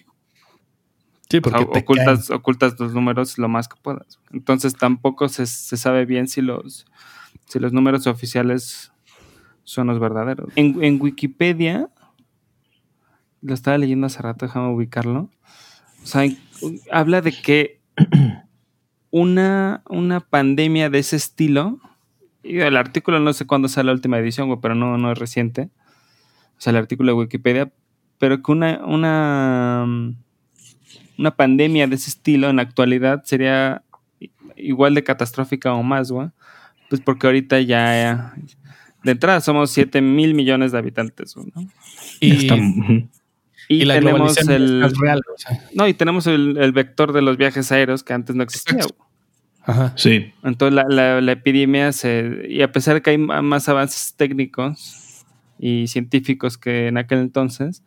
Sí, O sea, porque te ocultas, ocultas los números lo más que puedas. Entonces tampoco se, se sabe bien si los, si los números oficiales son los verdaderos. En, en Wikipedia, lo estaba leyendo hace rato, déjame ubicarlo. O sea, habla de que (clears throat) una, una pandemia de ese estilo, y el artículo no sé cuándo sale la última edición, pero no, no es reciente. O sea, el artículo de Wikipedia, pero que una, una, una pandemia de ese estilo en la actualidad sería igual de catastrófica o más, güey. Pues porque ahorita ya, de entrada somos 7 mil millones de habitantes, ¿no? Y. Y, y la tenemos el, es real. o sea, no, y tenemos el, el vector de los viajes aéreos que antes no existía. Ajá. Sí. Entonces la, la- la epidemia se... Y a pesar de que hay más avances técnicos y científicos que en aquel entonces,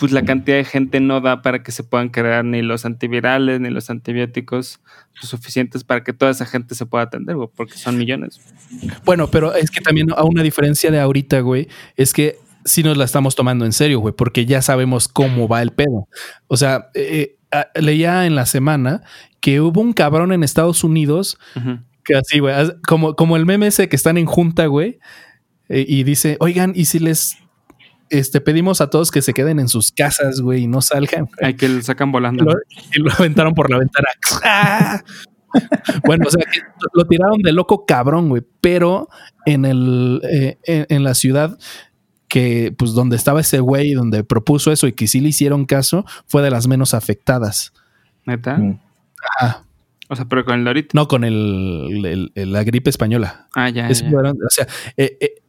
pues la cantidad de gente no da para que se puedan crear ni los antivirales ni los antibióticos suficientes para que toda esa gente se pueda atender, güey, porque son millones. Bueno, pero es que también a una diferencia de ahorita, güey, es que si nos la estamos tomando en serio, güey, porque ya sabemos cómo va el pedo. O sea, eh, eh, leía en la semana que hubo un cabrón en Estados Unidos que así, güey, como, como el meme ese que están en junta, güey, eh, y dice, oigan, ¿y si les este, pedimos a todos que se queden en sus casas, güey, y no salgan? Hay que lo sacan volando. y lo aventaron por la ventana. (laughs) bueno, o sea, lo tiraron de loco cabrón, güey, pero en el en, la ciudad que pues donde estaba ese güey, donde propuso eso y que sí le hicieron caso, fue de las menos afectadas. ¿Neta? Mm. O sea, pero con el ahorita. No, con el, la gripe española. Ah, ya. o sea, eh, eh,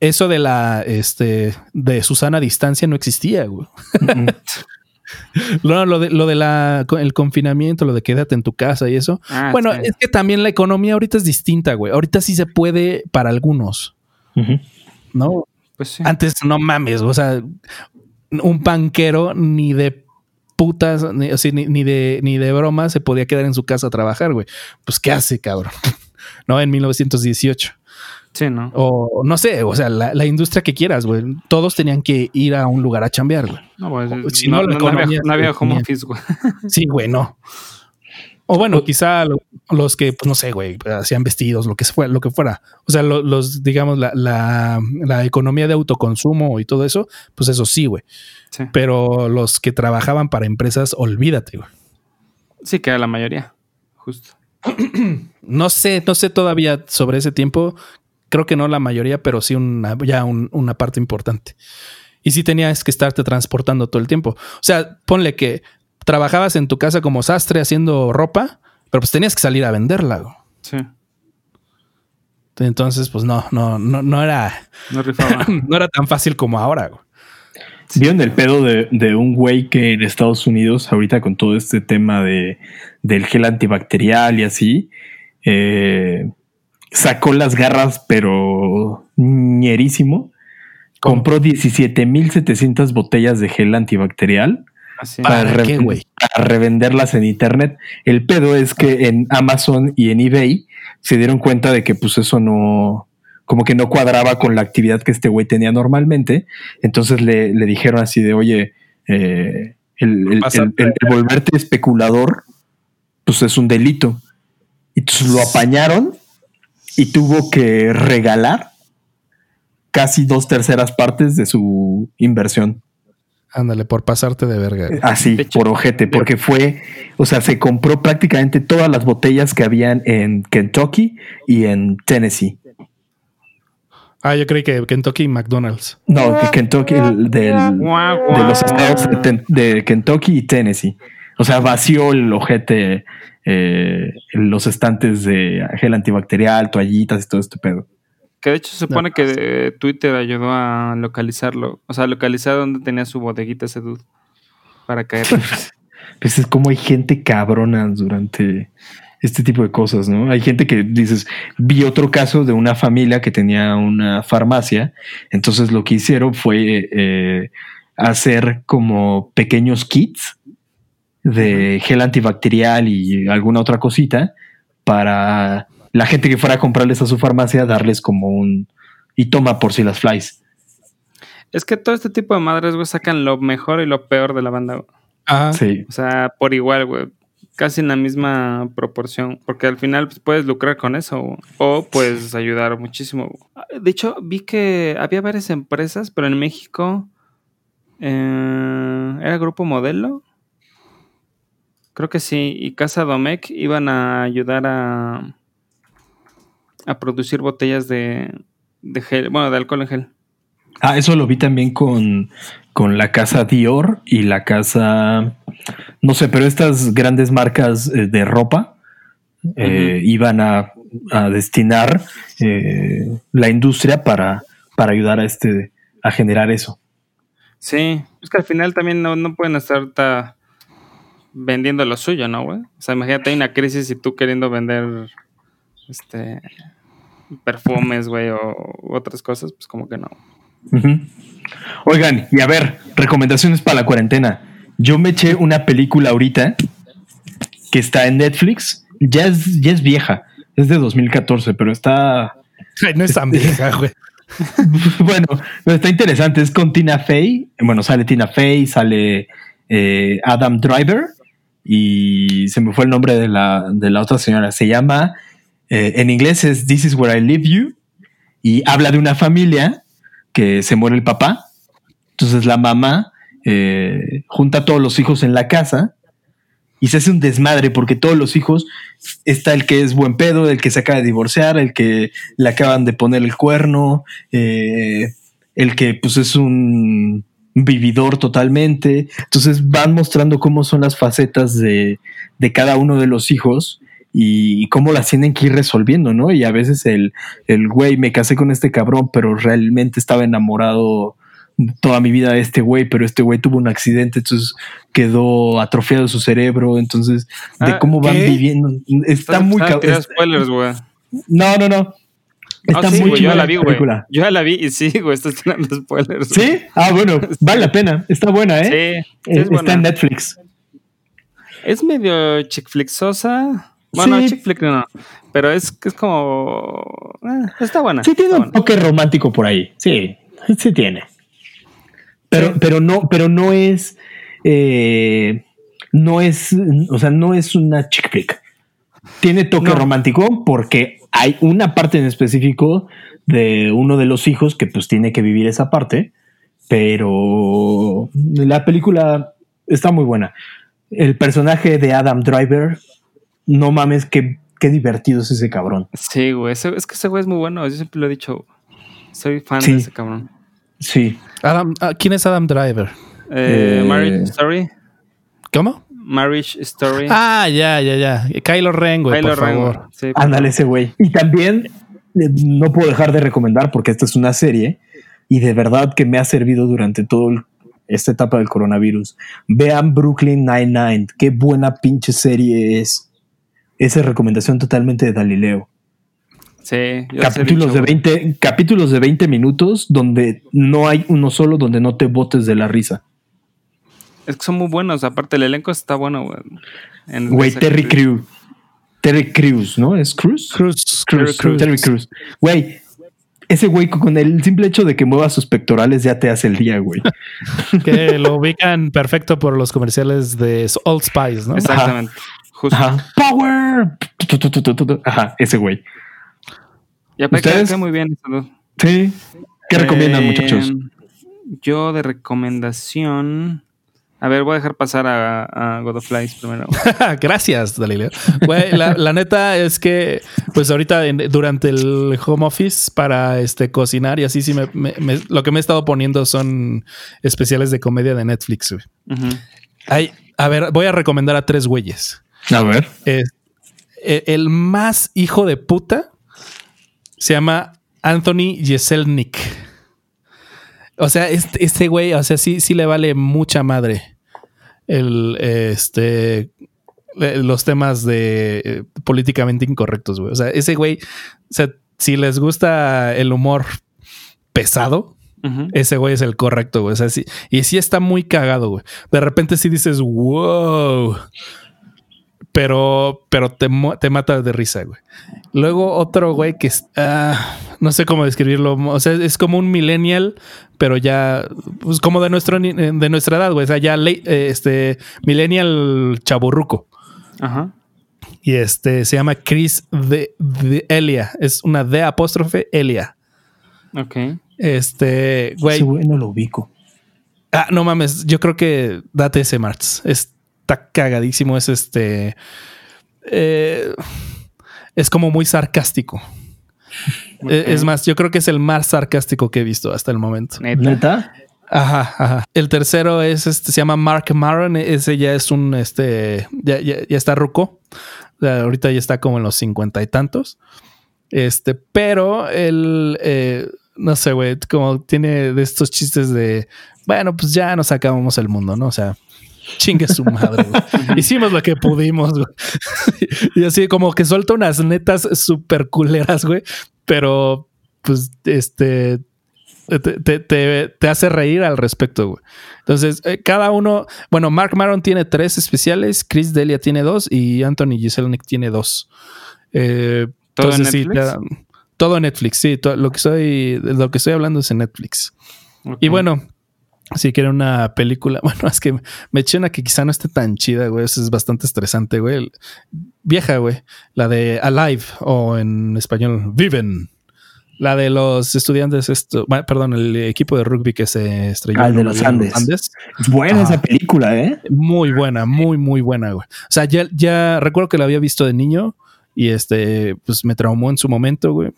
eso de la este de Susana distancia no existía, güey. (laughs) no, lo de, lo de la el confinamiento, lo de quédate en tu casa y eso. Ah, bueno, es que también la economía ahorita es distinta, güey. Ahorita sí se puede para algunos. ¿No? Pues Antes no mames, o sea, un panquero ni de putas, ni, ni, de, ni de broma se podía quedar en su casa a trabajar, güey. Pues, ¿qué hace, cabrón? (laughs) ¿No? En 1918. Sí, ¿no? O no sé, o sea, la, industria que quieras, güey. Todos tenían que ir a un lugar a chambear, güey. No, pues, si no, no, había, no había home office, güey. (laughs) Sí, güey, no. O bueno, quizá los que, pues no sé, güey, hacían vestidos, lo que fuera, lo que fuera. O sea, los, digamos, la, la, economía de autoconsumo y todo eso, pues eso sí, güey. Pero los que trabajaban para empresas, olvídate, güey. Sí, que era la mayoría, justo. no sé, no sé todavía sobre ese tiempo. Creo que no la mayoría, pero sí una, ya una parte importante. Y sí tenías que estarte transportando todo el tiempo. O sea, ponle que trabajabas en tu casa como sastre haciendo ropa, pero pues tenías que salir a venderla. Sí. Entonces, pues no, no, no, no era. No, (laughs) no era tan fácil como ahora. ¿Vieron el pedo de, un güey que en Estados Unidos, ahorita con todo este tema de, del gel antibacterial y así, eh, sacó las garras, pero ñerísimo. Compró 17.700 botellas de gel antibacterial para, revenderlas en internet. El pedo es que en Amazon y en eBay se dieron cuenta de que pues eso no, como que no cuadraba con la actividad que este güey tenía normalmente. Entonces le, dijeron así de, oye, eh, el, volverte especulador, pues es un delito. Y entonces lo apañaron y tuvo que regalar casi dos terceras partes de su inversión. Ándale, por pasarte de verga. Así, por ojete, porque fue, o sea, se compró prácticamente todas las botellas que habían en Kentucky y en Tennessee. Ah, yo creí que Kentucky y McDonald's. No, que Kentucky, de los estados de, Kentucky y Tennessee. O sea, vació el ojete eh, los estantes de gel antibacterial, toallitas y todo este pedo. Que de hecho se supone que Twitter ayudó a localizarlo. O sea, localizar dónde tenía su bodeguita ese dude. Para caer. (laughs) pues es como hay gente cabrona durante este tipo de cosas, ¿no? Hay gente que dices, vi otro caso de una familia que tenía una farmacia. Entonces lo que hicieron fue eh, hacer como pequeños kits de gel antibacterial y alguna otra cosita para la gente que fuera a comprarles a su farmacia, darles como un y toma por si las flies. Es que todo este tipo de madres, güey, sacan lo mejor y lo peor de la banda. Ah, sí. O sea, por igual, güey. Casi en la misma proporción. Porque al final pues, puedes lucrar con eso. O puedes ayudar muchísimo. De hecho, vi que había varias empresas, pero en México. Eh, ¿Era Grupo Modelo? Creo que sí. Y Casa Domecq iban a ayudar a a producir botellas de, de gel, bueno, de alcohol en gel. Ah, eso lo vi también con, con la casa Dior y la casa, no sé, pero estas grandes marcas eh, de ropa eh, iban a, destinar eh, la industria para, para ayudar a este a generar eso. Sí, es que al final también no, no pueden estar vendiendo lo suyo, ¿no, güey? O sea, imagínate hay una crisis y tú queriendo vender este perfumes, güey, o otras cosas, pues como que no. Oigan, y a ver, recomendaciones para la cuarentena. Yo me eché una película ahorita que está en Netflix. Ya es, ya es vieja, es de 2014, pero está. Ay, no es tan vieja, (laughs) güey. bueno, pero está interesante. Es con Tina Fey. Bueno, sale Tina Fey, sale eh, Adam Driver y se me fue el nombre de la, de la otra señora. Se llama, eh, en inglés es This is where I live you y habla de una familia que se muere el papá. Entonces la mamá eh, junta a todos los hijos en la casa y se hace un desmadre porque todos los hijos está el que es buen pedo, el que se acaba de divorciar, el que le acaban de poner el cuerno, eh, el que pues es un vividor totalmente. Entonces van mostrando cómo son las facetas de, de cada uno de los hijos y cómo las tienen que ir resolviendo, ¿no? Y a veces el, el güey, me casé con este cabrón, pero realmente estaba enamorado toda mi vida de este güey, pero este güey tuvo un accidente, entonces quedó atrofiado su cerebro, entonces de Ah, cómo van ¿qué? viviendo. Está muy cabrón. No, no, no. Está Ah, sí, muy güey, yo la vi, güey. película. Yo ya la vi y sí, güey, estás tirando spoilers. ¿Sí? Ah, bueno, (laughs) vale la pena. Está buena, ¿eh? Sí, Eh, es Está en. Netflix. Es medio chick flicksosa. Bueno, Sí. chick flick no, pero es, es como... eh, está buena. Sí tiene un toque romántico por ahí. Sí, sí tiene. Pero, Sí. pero no, pero no es, eh, no es, o sea, no es una chick flick. Tiene toque No. romántico porque hay una parte en específico de uno de los hijos que pues tiene que vivir esa parte, pero la película está muy buena. El personaje de Adam Driver, no mames, qué, qué divertido es ese cabrón. Sí, güey, ese- es que ese güey es muy bueno, yo siempre lo he dicho. Soy fan Sí. de ese cabrón. Sí. Adam, ah, ¿Quién es Adam Driver? Eh, Eh, Marriage Story. ¿Cómo? Marriage Story. Ah, ya, ya, ya. Kylo Ren, güey, Kylo por Ren, favor. Sí, Ándale ese güey. Y también eh, no puedo dejar de recomendar porque esta es una serie y de verdad que me ha servido durante todo el- esta etapa del coronavirus. Vean Brooklyn Nine-Nine. Qué buena pinche serie es. Esa es recomendación totalmente de Galileo. Sí, Capítulos de güey. 20, capítulos de 20 minutos donde no hay uno solo donde no te botes de la risa. Es que son muy buenos, aparte el elenco está bueno, güey. Güey, Terry. Crews. Terry Crews, ¿no? ¿Es Cruz? Cruz. Cruz, Cruz. Terry Cruz. Güey, ese güey con el simple hecho de que mueva sus pectorales ya te hace el día, güey. (laughs) Que lo ubican perfecto por los comerciales de Old Spice, ¿no? Exactamente. Justo. Ajá. Power. Tu, tu. Ajá, ese güey. Y aparte muy bien. Sí. ¿Qué recomiendan, Eh, muchachos? Yo de recomendación. A ver, voy a dejar pasar a, a God of Flies primero. (laughs) Gracias, Dalileo. Güey, la, la neta es que, pues ahorita en- durante el home office para este cocinar y así, sí, me, me- me- lo que me he estado poniendo son especiales de comedia de Netflix. güey. Ujú. Hay, a ver, voy a recomendar a tres güeyes. A ver. Es- e- el más hijo de puta se llama Anthony Jeselnik. O sea, este, este güey, o sea, sí, sí le vale mucha madre el, este, le- los temas de eh, políticamente incorrectos, güey. O sea, ese güey, o sea, si les gusta el humor pesado, ese güey es el correcto, güey. O sea, sí, y sí está muy cagado, güey. De repente sí dices, wow. Pero, pero te, te mata de risa, güey. Luego otro güey que es, ah, no sé cómo describirlo. O sea, es como un millennial, pero ya, pues como de, nuestro, ni- de nuestra edad, güey. O sea, ya eh, este millennial chaburruco. Ajá. Y este se llama Chris de, de Elia. Es una D apóstrofe Elia. Ok. Este, güey. Ese güey no lo ubico. Ah, no mames, yo creo que date ese Marts. Está cagadísimo. Es este. eh, es como muy sarcástico. Eh, Es más, yo creo que es el más sarcástico que he visto hasta el momento. Neta. Ajá, ajá. El tercero es este, se llama Mark Maron. Ese ya es un este. Ya, ya- ya está ruco. Ahorita ya está como en los cincuenta y tantos. Este, pero él, eh, no sé, güey, como tiene de estos chistes de, bueno, pues ya nos acabamos el mundo, ¿no? O sea, chingue su madre, güey. (laughs) Hicimos lo que pudimos, güey. (laughs) y así como que suelta unas netas súper culeras, güey. Pero, pues, este, te, te- te- te hace reír al respecto, güey. Entonces, eh, cada uno, bueno, Mark Maron tiene tres especiales, Chris Delia tiene dos y Anthony Jeselnik tiene dos. Eh, ¿Todo en entonces, sí, Netflix? te- todo Netflix, sí. lo, que lo que estoy hablando es en Netflix. Y bueno, si quieren una película, (laughs) bueno, es que me eché una que quizá no esté tan chida, güey. Eso es bastante estresante, güey. Vieja, güey. La de Alive o en español, Viven. La de los estudiantes, esto, bueno, perdón, el equipo de rugby que se estrelló Ah, el de los de Andes. Es buena Ajá. esa película, ¿eh? Muy buena, muy, muy buena, güey. O sea, ya, ya recuerdo que la había visto de niño y este, pues me traumó en su momento, güey.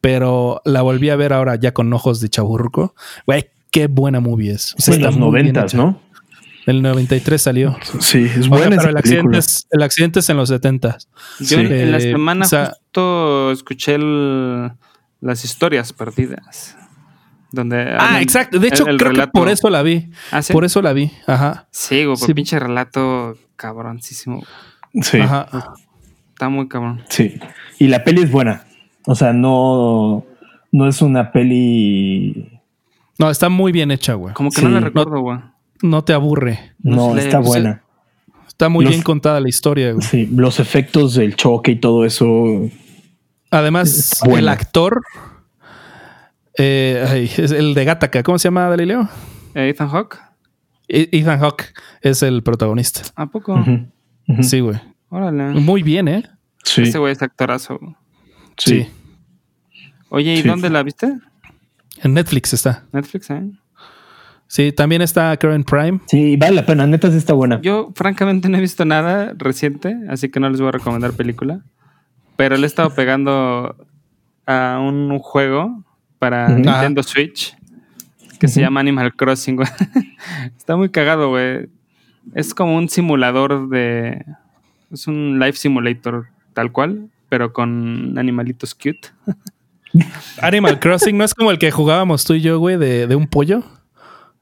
Pero la volví a ver ahora ya con ojos de chaburruco. Güey, qué buena movie es. O sea, en los noventas. ¿no? El 93 salió. Sí, es O sea, buena pero esa el accidente, es, el accidente es en los 70. Yo Sí. en, en la semana o sea- justo escuché el- las historias perdidas. Donde Ah, exacto. De hecho, el- el creo relato- que por eso la vi. ¿Ah, sí? Por eso la vi. Ajá. Sí, güey, por Sí. pinche relato cabroncísimo. Sí, Ajá. Está muy cabrón. sí. Y la peli es buena. O sea, no, no es una peli. No, está muy bien hecha, güey. Como que Sí. no la recuerdo, güey. No te aburre. No No, se le- está buena. Está muy Los- bien contada la historia, güey. Sí, los efectos del choque y todo eso. Además, el actor. eh, ay, es el de Gattaca. ¿Cómo se llama, Galileo? Eh, Ethan Hawke. E- Ethan Hawke es el protagonista. ¿A poco? Sí, güey. Órale. Muy bien, ¿eh? Sí, Ese güey es actorazo. sí. Oye, ¿y Sí. dónde la viste? En Netflix está. Netflix, ¿eh? Sí, también está Karen Prime. Sí, vale la pena. Neta, sí está buena. Yo, francamente, no he visto nada reciente, así que no les voy a recomendar película. Pero le he estado pegando a un juego para. Nintendo Switch que se llama Animal Crossing, güey. (laughs) Está muy cagado, güey. Es como un simulador de. Es un life simulator tal cual, pero con animalitos cute. (laughs) Animal Crossing no es como el que jugábamos tú y yo, güey, de, de un pollo.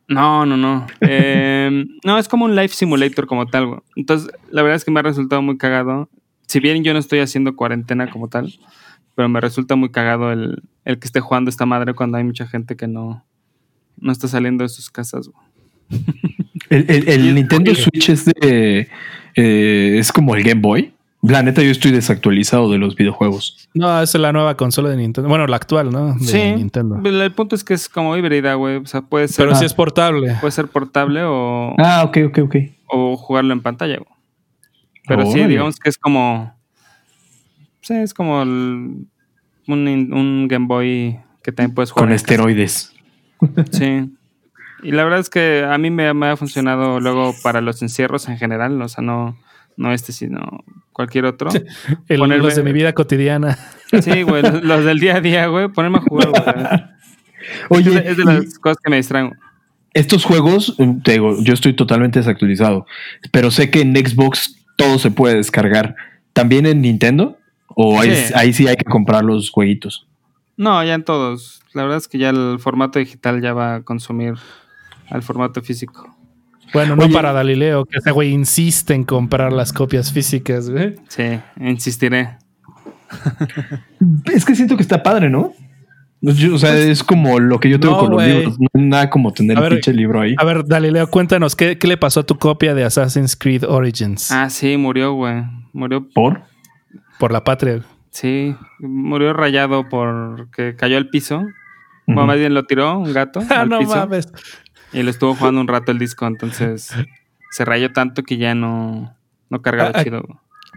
No, no, no. Eh, (laughs) no, es como un life simulator como tal, güey. Entonces, la verdad es que me ha resultado muy cagado. Si bien yo no estoy haciendo cuarentena como tal, pero me resulta muy cagado el, el que esté jugando esta madre cuando hay mucha gente que no, no está saliendo de sus casas, güey. El, el- Nintendo. Switch es de. eh, es como el Game Boy. La neta, yo estoy desactualizado de los videojuegos. No, es la nueva consola de Nintendo. Bueno, la actual, ¿no? De Sí, Nintendo. el, el punto es que es como híbrida, güey. O sea, puede ser, Pero sí Ah. es portable. puede ser portable o, Ah, ok, ok, ok. o jugarlo en pantalla, güey. Pero sí, digamos que es como. Sí, es como el- un, un Game Boy que también puedes jugar. Con casa. esteroides. (laughs) Sí. Y la verdad es que a mí me, me ha funcionado luego para los encierros en general. O sea, no, no este, sino cualquier otro. (laughs) El, ponerme- los de mi vida cotidiana. Sí, güey. Los, los del día a día, güey. Ponerme a jugar, güey. Es (laughs) de, Oye, es de y las cosas que me distraen. estos juegos, eh, te digo, yo estoy totalmente desactualizado. Pero sé que en Xbox todo se puede descargar. ¿También en Nintendo? ¿O ahí, Sí. ahí sí hay que comprar los jueguitos? No, ya en todos. La verdad es que ya el formato digital ya va a consumir al formato físico. Bueno, no Oye. para Galileo, que ese güey insiste en comprar las copias físicas, güey. Sí, insistiré. (laughs) Es que siento que está padre, ¿no? Yo- o sea, es como lo que yo tengo No, con los güey. libros. No nada como tener A el ver, pinche libro ahí. A ver, Galileo, cuéntanos, ¿qué, qué le pasó a tu copia de Assassin's Creed Origins? Ah, sí, murió, güey. Murió, ¿Por? Por la patria. sí, murió rayado porque cayó al piso. Ujú. Bueno, más bien lo tiró un gato (laughs) Ah, al no piso mames. Y lo estuvo jugando un rato el disco, entonces se rayó tanto que ya no, no cargaba Ah, ah. chido.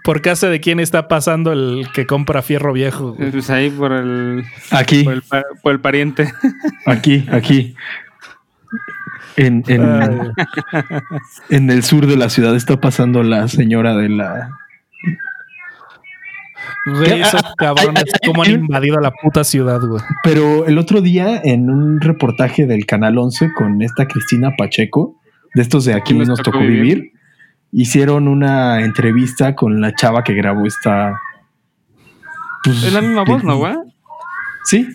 ¿Por casa de quién está pasando el que compra fierro viejo? güey? Pues ahí por el, Aquí, por el, por el pariente. (laughs) aquí, aquí. En, en, en el sur de la ciudad está pasando la señora de la. Güey, esos cabrones, cómo han invadido la puta ciudad, güey. Pero el otro día, en un reportaje del Canal 11 con esta Cristina Pacheco, de estos de Aquí ¿Quién nos tocó vivir, hicieron una entrevista con la chava que grabó esta. pues, Es la misma voz, ¿no, güey? Sí,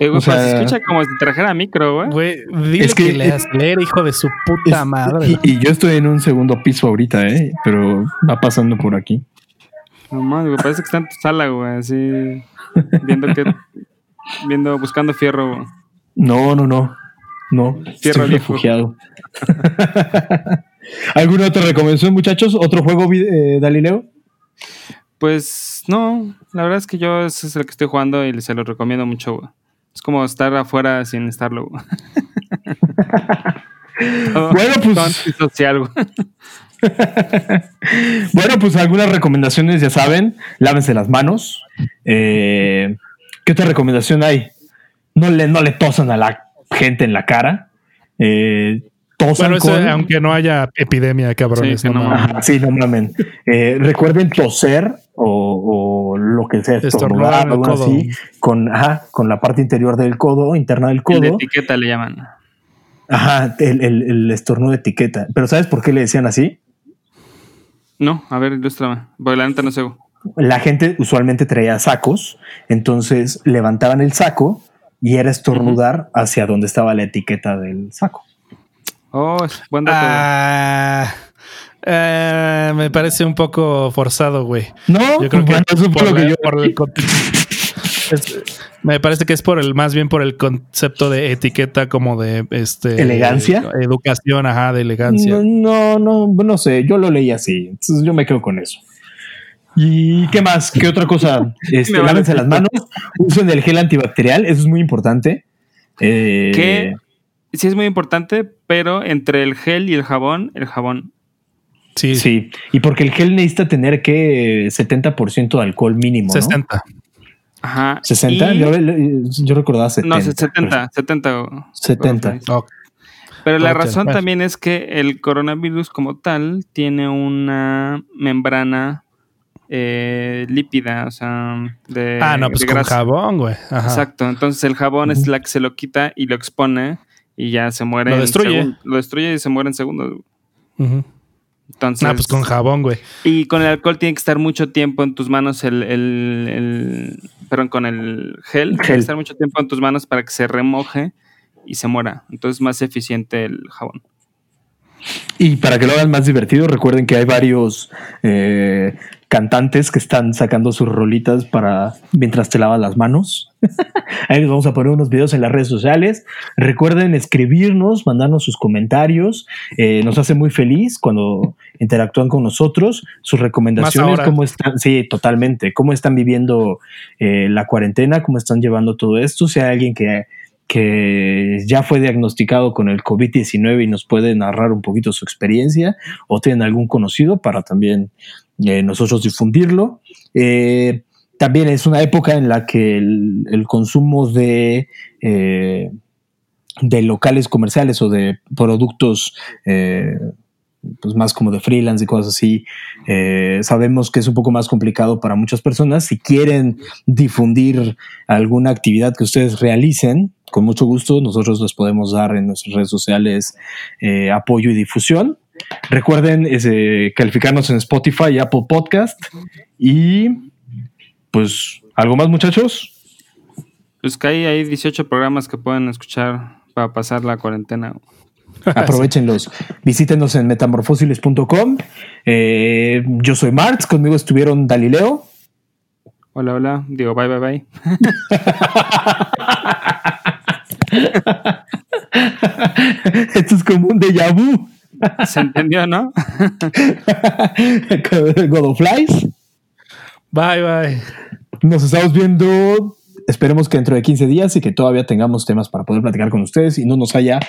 Eh, güey, O sea- pues se escucha como si trajera micro, güey. Güey, dile Es que- que, leas leer, hijo de su puta Es- madre. Y, y yo estoy en un segundo piso ahorita, ¿eh? Pero va pasando por aquí. No mames, güey, parece que está en tu sala, güey, así viendo que viendo buscando fierro. güey. No, no, no. No, Tierra estoy refugiado. (laughs) ¿Alguna otra recomendación, muchachos? ¿Otro juego, eh, Galileo? Pues no, la verdad es que yo ese es el que estoy jugando y se lo recomiendo mucho. güey. Es como estar afuera sin estarlo. güey. (laughs) (laughs) Todo- Bueno, pues- antisocial, güey. (laughs) Bueno, pues algunas recomendaciones, ya saben, lávense las manos. Eh, ¿Qué otra recomendación hay? No le, no le tosan a la gente en la cara. Eh, tosan Bueno, aunque no haya epidemia, cabrones. Sí, no no mames. Ajá, sí, no mamen. Eh, recuerden toser o, o lo que sea, Estornudar o algo codo. así, con, ajá, con la parte interior del codo, interna del El de codo. etiqueta le llaman. Ajá, el, el, el estornudo de etiqueta. Pero ¿sabes por qué le decían así? No, a ver, ilústrame. Porque la neta no sé. La gente usualmente traía sacos, entonces levantaban el saco y era estornudar hacia donde estaba la etiqueta del saco. Oh, es buen dato. Ah, eh, me parece un poco forzado, güey. No, Yo creo que, bueno, fue por la- yo- por el con- es- (laughs) me parece que es por el más bien por el concepto de etiqueta como de este ¿Elegancia? educación, ajá, de elegancia. No, no, no, no sé, yo lo leí así, entonces yo me quedo con eso. ¿Y qué más? ¿Qué otra cosa? (laughs) Este, lávense las manos, usen el gel antibacterial, eso es muy importante. Eh, Que sí es muy importante, pero entre el gel y el jabón, el jabón. Sí, Sí, y porque el gel necesita tener que 70% de alcohol mínimo, ¿no? 60. Ajá. 60, y- yo, yo recordaba 70. no, 70, 70. güey. 70. Ok. Pero la razón también es que el coronavirus como tal tiene una membrana eh, lípida, o sea, de, ah, no, pues de con jabón, güey. Ajá. Exacto, entonces el jabón es la que se lo quita y lo expone y ya se muere. Lo en destruye. segun- Lo destruye y se muere en segundos. Ujú. Entonces, Ah, pues con jabón, güey. y con el alcohol tiene que estar mucho tiempo en tus manos el, el, el- perdón, con el gel, tiene que Gel. estar mucho tiempo en tus manos para que se remoje y se muera. Entonces es más eficiente el jabón. Y para que lo hagan más divertido, recuerden que hay varios eh, cantantes que están sacando sus rolitas para mientras te lavas las manos. (laughs) Ahí les vamos a poner unos videos en las redes sociales. Recuerden escribirnos, mandarnos sus comentarios. Eh, nos hace muy feliz cuando interactúan con nosotros. Sus recomendaciones, cómo están, sí, totalmente. Cómo están viviendo eh, la cuarentena, cómo están llevando todo esto. Si hay alguien que que ya fue diagnosticado con el COVID-19 y nos puede narrar un poquito su experiencia o tienen algún conocido para también eh, nosotros difundirlo. Eh, también es una época en la que el, consumo de, eh, de locales comerciales o de productos pues más como de freelance y cosas así, eh, sabemos que es un poco más complicado para muchas personas. Si quieren difundir alguna actividad que ustedes realicen, con mucho gusto nosotros les podemos dar en nuestras redes sociales eh, apoyo y difusión. Recuerden calificarnos en Spotify y Apple Podcast. Y pues, ¿algo más muchachos? Pues que hay, hay 18 programas que pueden escuchar para pasar la cuarentena. (laughs) Aprovechenlos. Visítenos en metamorfósiles.com. Eh, yo soy Marx, conmigo estuvieron Dalileo. Hola, hola. Digo, bye, bye, bye. (laughs) Esto es como un déjà vu. ¿Se entendió, no? (laughs) God of Flies. Bye, bye. Nos estamos viendo. Esperemos que dentro de 15 días y que todavía tengamos temas para poder platicar con ustedes y no nos haya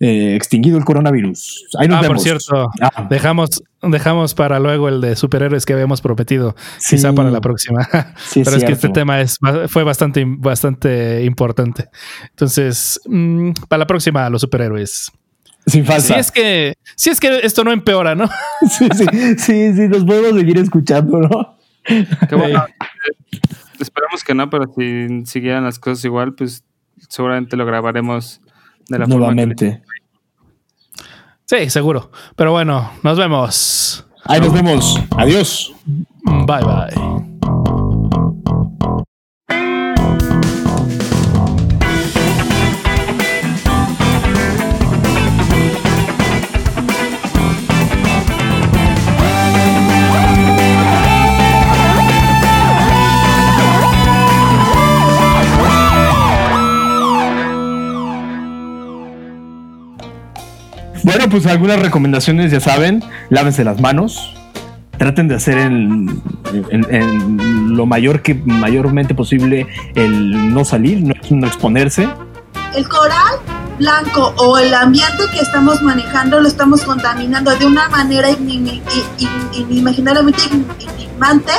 eh, extinguido el coronavirus. Ahí nos Ah, por cierto, Ah. dejamos, dejamos para luego el de superhéroes que habíamos prometido, Sí. quizá para la próxima. Sí, (laughs) Pero es que este tema es, fue bastante, bastante importante. Entonces, mm, para la próxima, los superhéroes. Sin falta. Si es que, si es que esto no empeora, ¿no? (laughs) sí, sí, sí, sí, nos podemos seguir escuchando, ¿no? Qué bueno. Esperamos que no, pero si siguieran las cosas igual, pues seguramente lo grabaremos de la forma que Nuevamente. Sí, seguro. Pero bueno, nos vemos. Ahí nos vemos. Adiós. Bye bye. Pues algunas recomendaciones, ya saben, lávense las manos, traten de hacer en, lo mayor que mayormente posible el no salir, no, exponerse. El coral blanco o el ambiente que estamos manejando lo estamos contaminando de una manera inimaginablemente enigmante